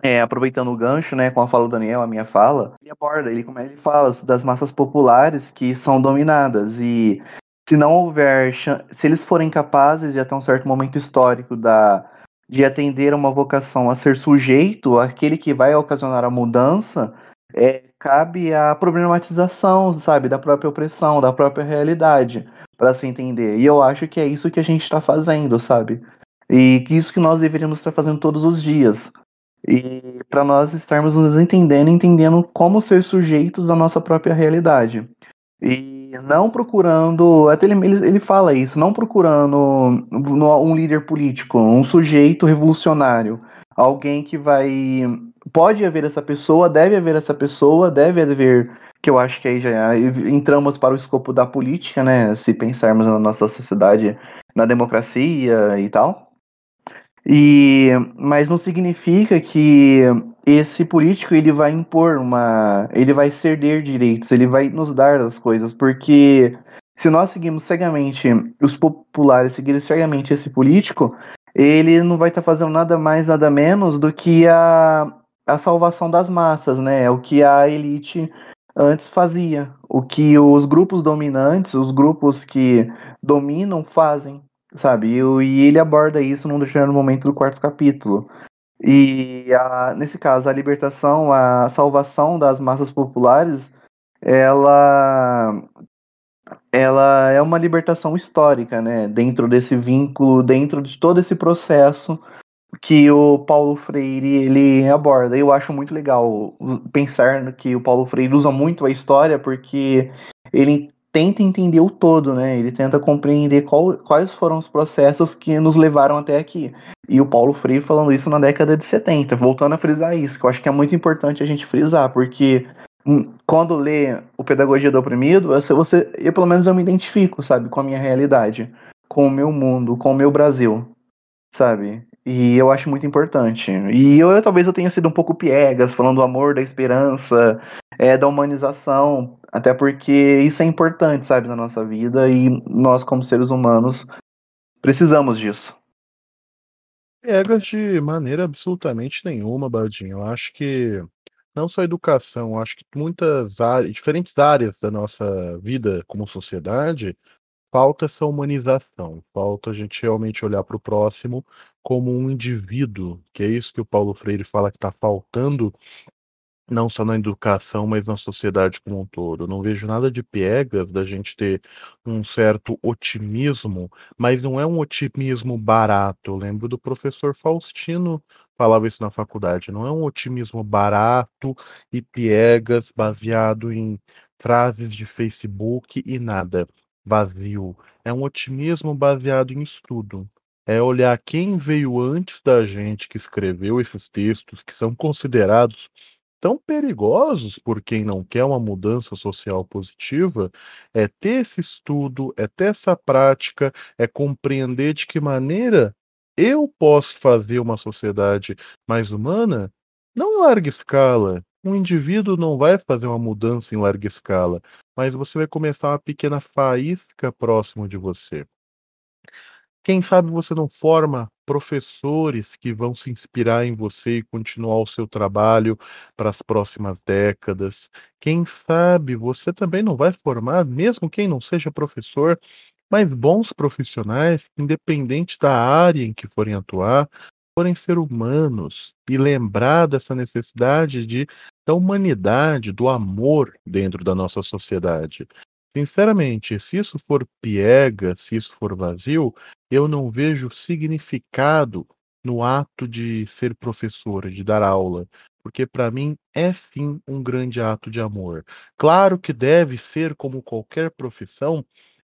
é, aproveitando o gancho, né, com a fala do Daniel, a minha fala, ele aborda, ele, como ele fala, das massas populares que são dominadas. E se não houver, se eles forem capazes de até um certo momento histórico da de atender a uma vocação a ser sujeito, aquele que vai ocasionar a mudança, é, cabe a problematização, sabe, da própria opressão, da própria realidade, para se entender. E eu acho que é isso que a gente está fazendo, sabe? E que isso que nós deveríamos estar fazendo todos os dias. E para nós estarmos nos entendendo, entendendo como ser sujeitos da nossa própria realidade. E não procurando, até ele, ele, ele fala isso, não procurando um líder político, um sujeito revolucionário, alguém que vai. Pode haver essa pessoa, deve haver essa pessoa, deve haver. Que eu acho que aí já entramos para o escopo da política, né? Se pensarmos na nossa sociedade, na democracia e tal. E, mas não significa que esse político ele vai impor uma, ele vai ceder direitos, ele vai nos dar as coisas, porque se nós seguimos cegamente os populares seguirem cegamente esse político, ele não vai estar tá fazendo nada mais, nada menos do que a, a salvação das massas, né? O que a elite antes fazia, o que os grupos dominantes, os grupos que dominam fazem, sabe? E, e ele aborda isso num determinado momento do quarto capítulo. E a, nesse caso, a libertação, a salvação das massas populares, ela ela é uma libertação histórica, né? Dentro desse vínculo, dentro de todo esse processo que o Paulo Freire ele aborda. Eu acho muito legal pensar que o Paulo Freire usa muito a história porque ele tenta entender o todo, né? Ele tenta compreender qual, quais foram os processos que nos levaram até aqui. E o Paulo Freire falando isso na década de 70, voltando a frisar isso, que eu acho que é muito importante a gente frisar, porque hum, quando lê o Pedagogia do Oprimido, você, eu pelo menos eu me identifico, sabe, com a minha realidade, com o meu mundo, com o meu Brasil, sabe? E eu acho muito importante. E eu, eu talvez eu tenha sido um pouco piegas, falando do amor, da esperança, é, da humanização, até porque isso é importante, sabe, na nossa vida e nós, como seres humanos, precisamos disso. Piegas de maneira absolutamente nenhuma, Baldinho. Eu acho que não só a educação, eu acho que muitas áreas, diferentes áreas da nossa vida como sociedade, falta essa humanização, falta a gente realmente olhar para o próximo como um indivíduo, que é isso que o Paulo Freire fala que está faltando não só na educação, mas na sociedade como um todo. Não vejo nada de piegas da gente ter um certo otimismo, mas não é um otimismo barato. Eu lembro do professor Faustino falava isso na faculdade. Não é um otimismo barato e piegas baseado em frases de Facebook e nada vazio. É um otimismo baseado em estudo. É olhar quem veio antes da gente que escreveu esses textos que são considerados tão perigosos por quem não quer uma mudança social positiva é ter esse estudo, é ter essa prática, é compreender de que maneira eu posso fazer uma sociedade mais humana, não em larga escala. Um indivíduo não vai fazer uma mudança em larga escala, mas você vai começar uma pequena faísca próximo de você. Quem sabe você não forma professores que vão se inspirar em você e continuar o seu trabalho para as próximas décadas. Quem sabe você também não vai formar, mesmo quem não seja professor, mas bons profissionais, independente da área em que forem atuar, forem ser humanos e lembrar dessa necessidade de da humanidade, do amor dentro da nossa sociedade. Sinceramente, se isso for piega, se isso for vazio, eu não vejo significado no ato de ser professor, de dar aula, porque para mim é sim um grande ato de amor. Claro que deve ser como qualquer profissão,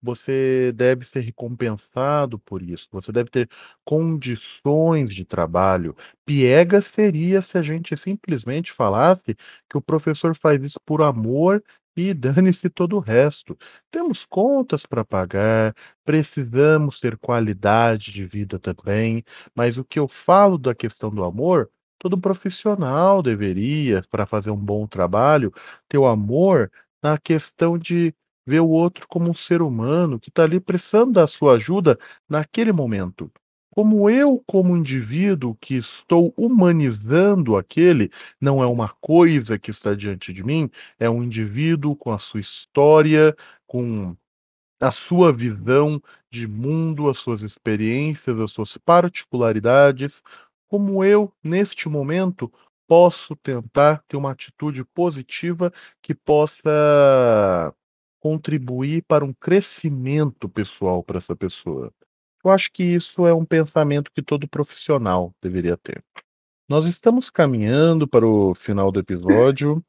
você deve ser recompensado por isso, você deve ter condições de trabalho. Piega seria se a gente simplesmente falasse que o professor faz isso por amor e dane-se todo o resto. Temos contas para pagar, precisamos ter qualidade de vida também, mas o que eu falo da questão do amor, todo profissional deveria, para fazer um bom trabalho, ter o amor na questão de ver o outro como um ser humano que está ali precisando da sua ajuda naquele momento. Como eu, como indivíduo que estou humanizando aquele, não é uma coisa que está diante de mim, é um indivíduo com a sua história, com a sua visão de mundo, as suas experiências, as suas particularidades. Como eu, neste momento, posso tentar ter uma atitude positiva que possa contribuir para um crescimento pessoal para essa pessoa. Eu acho que isso é um pensamento que todo profissional deveria ter. Nós estamos caminhando para o final do episódio.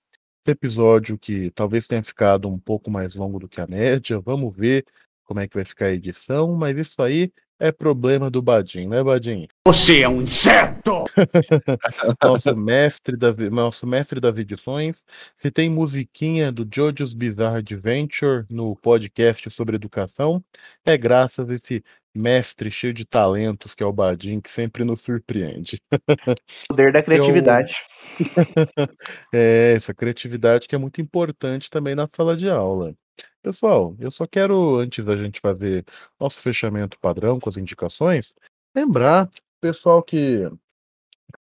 Episódio que talvez tenha ficado um pouco mais longo do que a média. Vamos ver como é que vai ficar a edição, mas isso aí é problema do Badin, né, Badin? Você é um inseto! nosso mestre da nosso mestre das edições. Se tem musiquinha do Jojo's Bizarre Adventure no podcast sobre educação, é graças a esse mestre cheio de talentos que é o Badin, que sempre nos surpreende. Poder da criatividade. Eu... é, essa criatividade que é muito importante também na sala de aula. Pessoal, eu só quero, antes da gente fazer nosso fechamento padrão com as indicações, lembrar, pessoal que,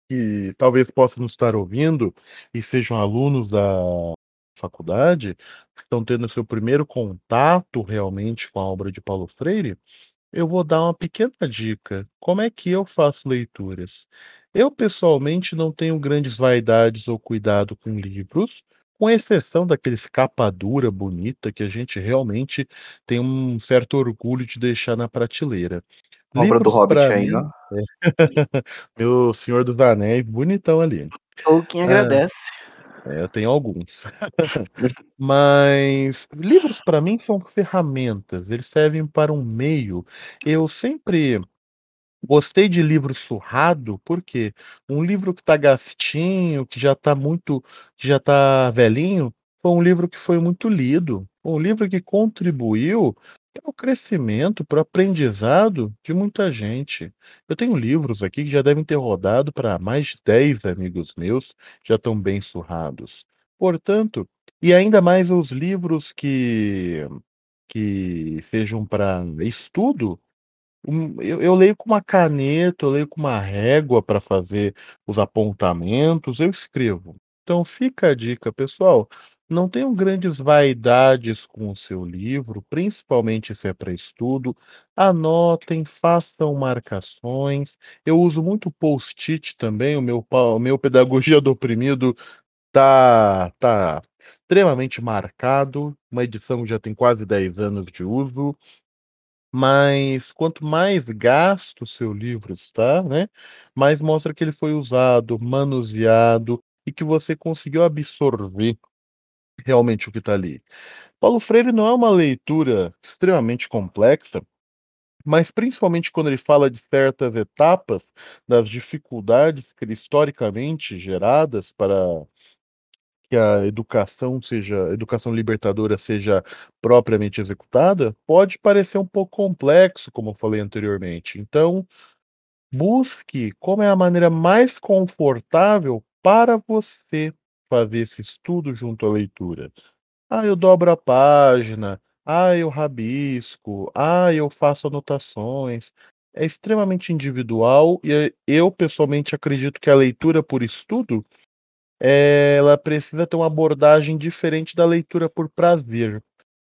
que talvez possa nos estar ouvindo e sejam alunos da faculdade, que estão tendo seu primeiro contato realmente com a obra de Paulo Freire, eu vou dar uma pequena dica. Como é que eu faço leituras? Eu, pessoalmente, não tenho grandes vaidades ou cuidado com livros, com exceção daqueles capa dura bonita que a gente realmente tem um certo orgulho de deixar na prateleira. Obra do Hobbit aí, mim, ó. é, meu Senhor dos Anéis, bonitão ali. Tolkien agradece. É, eu tenho alguns. Mas livros para mim são ferramentas, eles servem para um meio. Eu sempre Gostei de livro surrado, porque um livro que está gastinho, que já está muito que já está velhinho, foi um livro que foi muito lido, um livro que contribuiu para o crescimento, para o aprendizado de muita gente. Eu tenho livros aqui que já devem ter rodado para mais de 10 amigos meus, já estão bem surrados. Portanto, e ainda mais os livros que que sejam para estudo, eu, eu leio com uma caneta, eu leio com uma régua para fazer os apontamentos, eu escrevo. Então fica a dica, pessoal. Não tenham grandes vaidades com o seu livro, principalmente se é para estudo. Anotem, façam marcações. Eu uso muito post-it também. O meu, o meu Pedagogia do Oprimido tá, tá extremamente marcado. Uma edição que já tem quase 10 anos de uso. Mas quanto mais gasto o seu livro está, né, mais mostra que ele foi usado, manuseado e que você conseguiu absorver realmente o que está ali. Paulo Freire não é uma leitura extremamente complexa, mas principalmente quando ele fala de certas etapas das dificuldades historicamente geradas para que a educação seja, a educação libertadora seja propriamente executada, pode parecer um pouco complexo, como eu falei anteriormente. Então, busque como é a maneira mais confortável para você fazer esse estudo junto à leitura. Ah, eu dobro a página, ah, eu rabisco, ah, eu faço anotações. É extremamente individual e eu pessoalmente acredito que a leitura por estudo ela precisa ter uma abordagem diferente da leitura por prazer.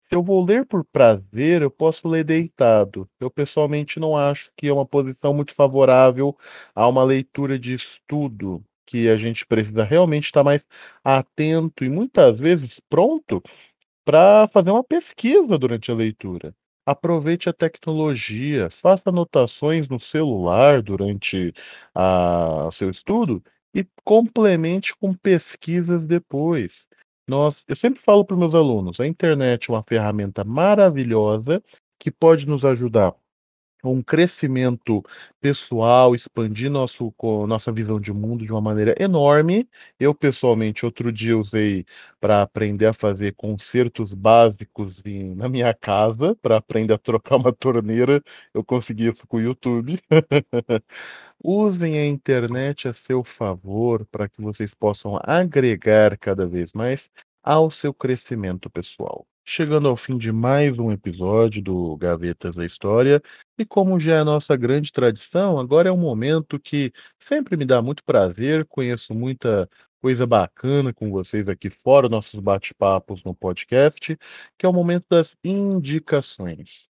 Se eu vou ler por prazer, eu posso ler deitado. Eu pessoalmente não acho que é uma posição muito favorável a uma leitura de estudo, que a gente precisa realmente estar mais atento e muitas vezes pronto para fazer uma pesquisa durante a leitura. Aproveite a tecnologia, faça anotações no celular durante o seu estudo e complemente com pesquisas depois. Nós, eu sempre falo para meus alunos, a internet é uma ferramenta maravilhosa que pode nos ajudar um crescimento pessoal, expandir nosso, nossa visão de mundo de uma maneira enorme. Eu, pessoalmente, outro dia usei para aprender a fazer concertos básicos em, na minha casa, para aprender a trocar uma torneira. Eu consegui isso com o YouTube. Usem a internet a seu favor para que vocês possam agregar cada vez mais ao seu crescimento pessoal. Chegando ao fim de mais um episódio do Gavetas da História, e como já é nossa grande tradição, agora é um momento que sempre me dá muito prazer, conheço muita coisa bacana com vocês aqui fora, nossos bate-papos no podcast, que é o momento das indicações.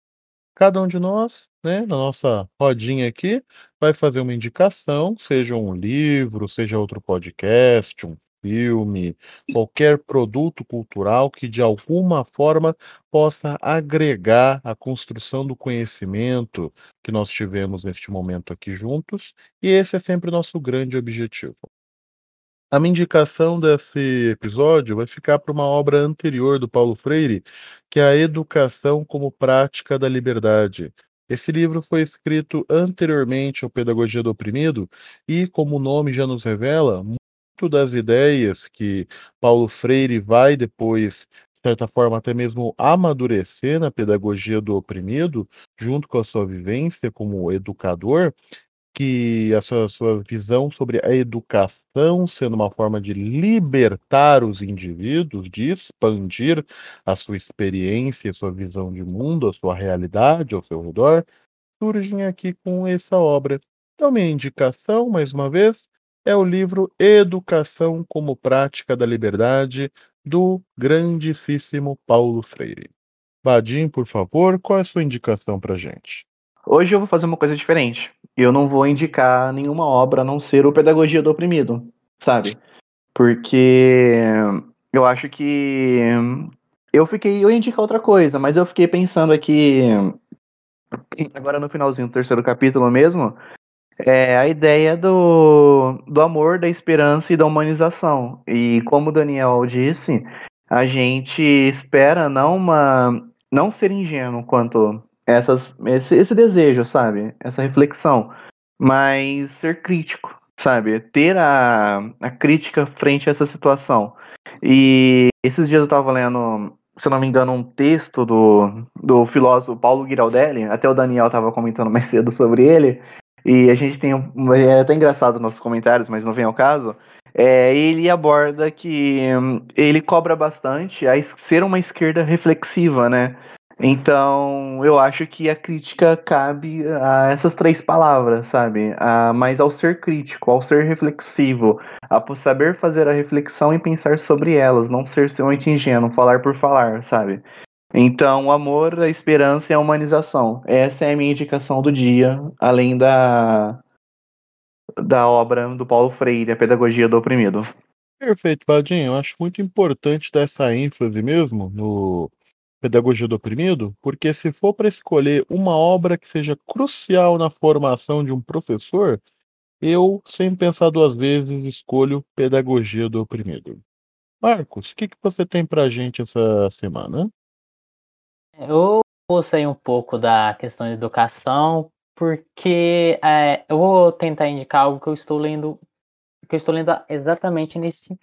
Cada um de nós, né, na nossa rodinha aqui, vai fazer uma indicação, seja um livro, seja outro podcast, um filme, qualquer produto cultural que de alguma forma possa agregar a construção do conhecimento que nós tivemos neste momento aqui juntos, e esse é sempre o nosso grande objetivo. A minha indicação desse episódio vai ficar para uma obra anterior do Paulo Freire, que é A Educação como Prática da Liberdade. Esse livro foi escrito anteriormente ao Pedagogia do Oprimido e, como o nome já nos revela, das ideias que Paulo Freire vai depois, de certa forma, até mesmo amadurecer na pedagogia do oprimido, junto com a sua vivência como educador, que a sua, sua visão sobre a educação sendo uma forma de libertar os indivíduos, de expandir a sua experiência, a sua visão de mundo, a sua realidade ao seu redor, surgem aqui com essa obra. Então, minha indicação, mais uma vez, é o livro Educação como Prática da Liberdade, do grandíssimo Paulo Freire. Vadim, por favor, qual é a sua indicação para gente? Hoje eu vou fazer uma coisa diferente. Eu não vou indicar nenhuma obra a não ser o Pedagogia do Oprimido, sabe? Porque eu acho que eu fiquei, eu ia indicar outra coisa, mas eu fiquei pensando aqui agora no finalzinho do terceiro capítulo mesmo, é a ideia do, do amor, da esperança e da humanização. E como o Daniel disse, a gente espera não uma não ser ingênuo quanto essas, esse, esse desejo, sabe? Essa reflexão, mas ser crítico, sabe? Ter a, a crítica frente a essa situação. E esses dias eu estava lendo, se não me engano, um texto do, do filósofo Paulo Giraldelli, até o Daniel estava comentando mais cedo sobre ele, e a gente tem um. É até engraçado nossos comentários, mas não vem ao caso. É, ele aborda que hum, ele cobra bastante a ser uma esquerda reflexiva, né? Então, eu acho que a crítica cabe a essas três palavras, sabe? A, mas ao ser crítico, ao ser reflexivo, a saber fazer a reflexão e pensar sobre elas, não ser somente ingênuo, falar por falar, sabe? Então, o amor, a esperança e a humanização. Essa é a minha indicação do dia, além da, da obra do Paulo Freire, A Pedagogia do Oprimido. Perfeito, Vadinho. Eu acho muito importante dar essa ênfase mesmo no Pedagogia do Oprimido, porque se for para escolher uma obra que seja crucial na formação de um professor, eu, sem pensar duas vezes, escolho Pedagogia do Oprimido. Marcos, o que, que você tem para gente essa semana? Eu vou sair um pouco da questão de educação, porque é, eu vou tentar indicar algo que eu estou lendo, que eu estou lendo exatamente nesse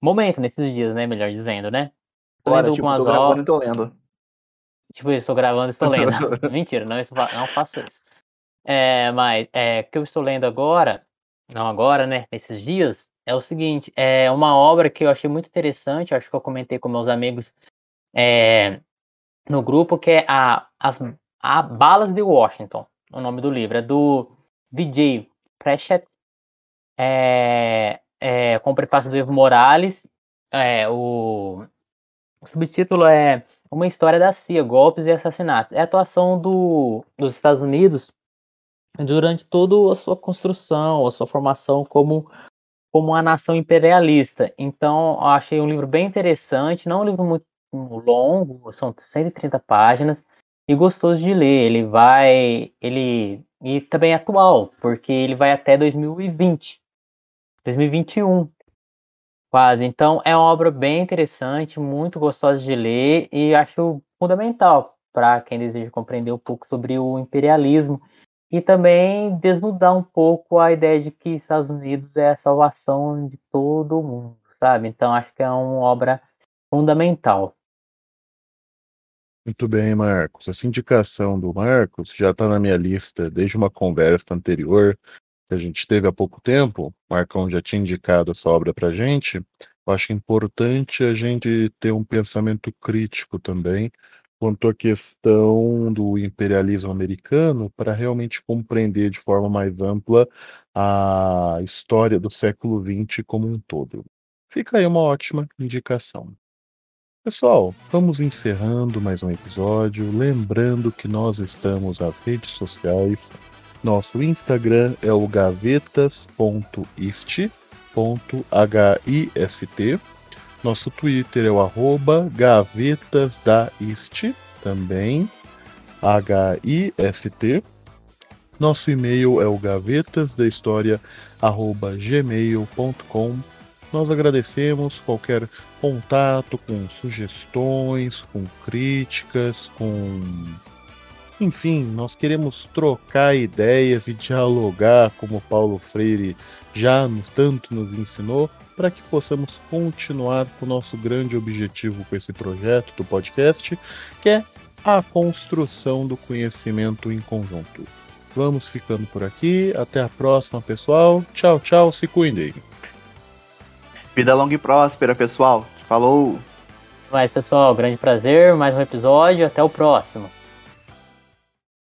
momento, nesses dias, né? Melhor dizendo, né? Estou lendo tipo, algumas tô gravando e tô lendo. Tipo, eu estou gravando e estou lendo. Mentira, não, não faço isso. É, mas é, o que eu estou lendo agora, não agora, né? Nesses dias, é o seguinte: é uma obra que eu achei muito interessante, acho que eu comentei com meus amigos é, no grupo, que é a, as, a Balas de Washington, o nome do livro. É do DJ Pratchett, é, é, com o prefácio do Evo Morales. É, o, o subtítulo é uma história da CIA, golpes e assassinatos. É a atuação do, dos Estados Unidos durante toda a sua construção, a sua formação como, como uma nação imperialista. Então, achei um livro bem interessante, não um livro muito longo, são 130 páginas, e gostoso de ler. Ele vai, ele e também é atual, porque ele vai até 2020, 2021, quase. Então é uma obra bem interessante, muito gostosa de ler e acho fundamental para quem deseja compreender um pouco sobre o imperialismo e também desnudar um pouco a ideia de que Estados Unidos é a salvação de todo mundo, sabe? Então acho que é uma obra fundamental. Muito bem, Marcos. Essa indicação do Marcos já está na minha lista desde uma conversa anterior que a gente teve há pouco tempo. O Marcão já tinha indicado essa obra para a gente. Eu acho importante a gente ter um pensamento crítico também quanto à questão do imperialismo americano para realmente compreender de forma mais ampla a história do século XX como um todo. Fica aí uma ótima indicação. Pessoal, vamos encerrando mais um episódio. Lembrando que nós estamos nas redes sociais. Nosso Instagram é o gavetas.ist.hist. Nosso Twitter é o arroba gavetasdaist, também H-I-S-T. Nosso e-mail é o gavetasdahistoria.gmail.com nós agradecemos qualquer contato com sugestões, com críticas, com. Enfim, nós queremos trocar ideias e dialogar, como Paulo Freire já tanto nos ensinou, para que possamos continuar com o nosso grande objetivo com esse projeto do podcast, que é a construção do conhecimento em conjunto. Vamos ficando por aqui. Até a próxima, pessoal. Tchau, tchau. Se cuidem. Vida longa e próspera, pessoal. Falou! Mas, pessoal, grande prazer, mais um episódio, até o próximo.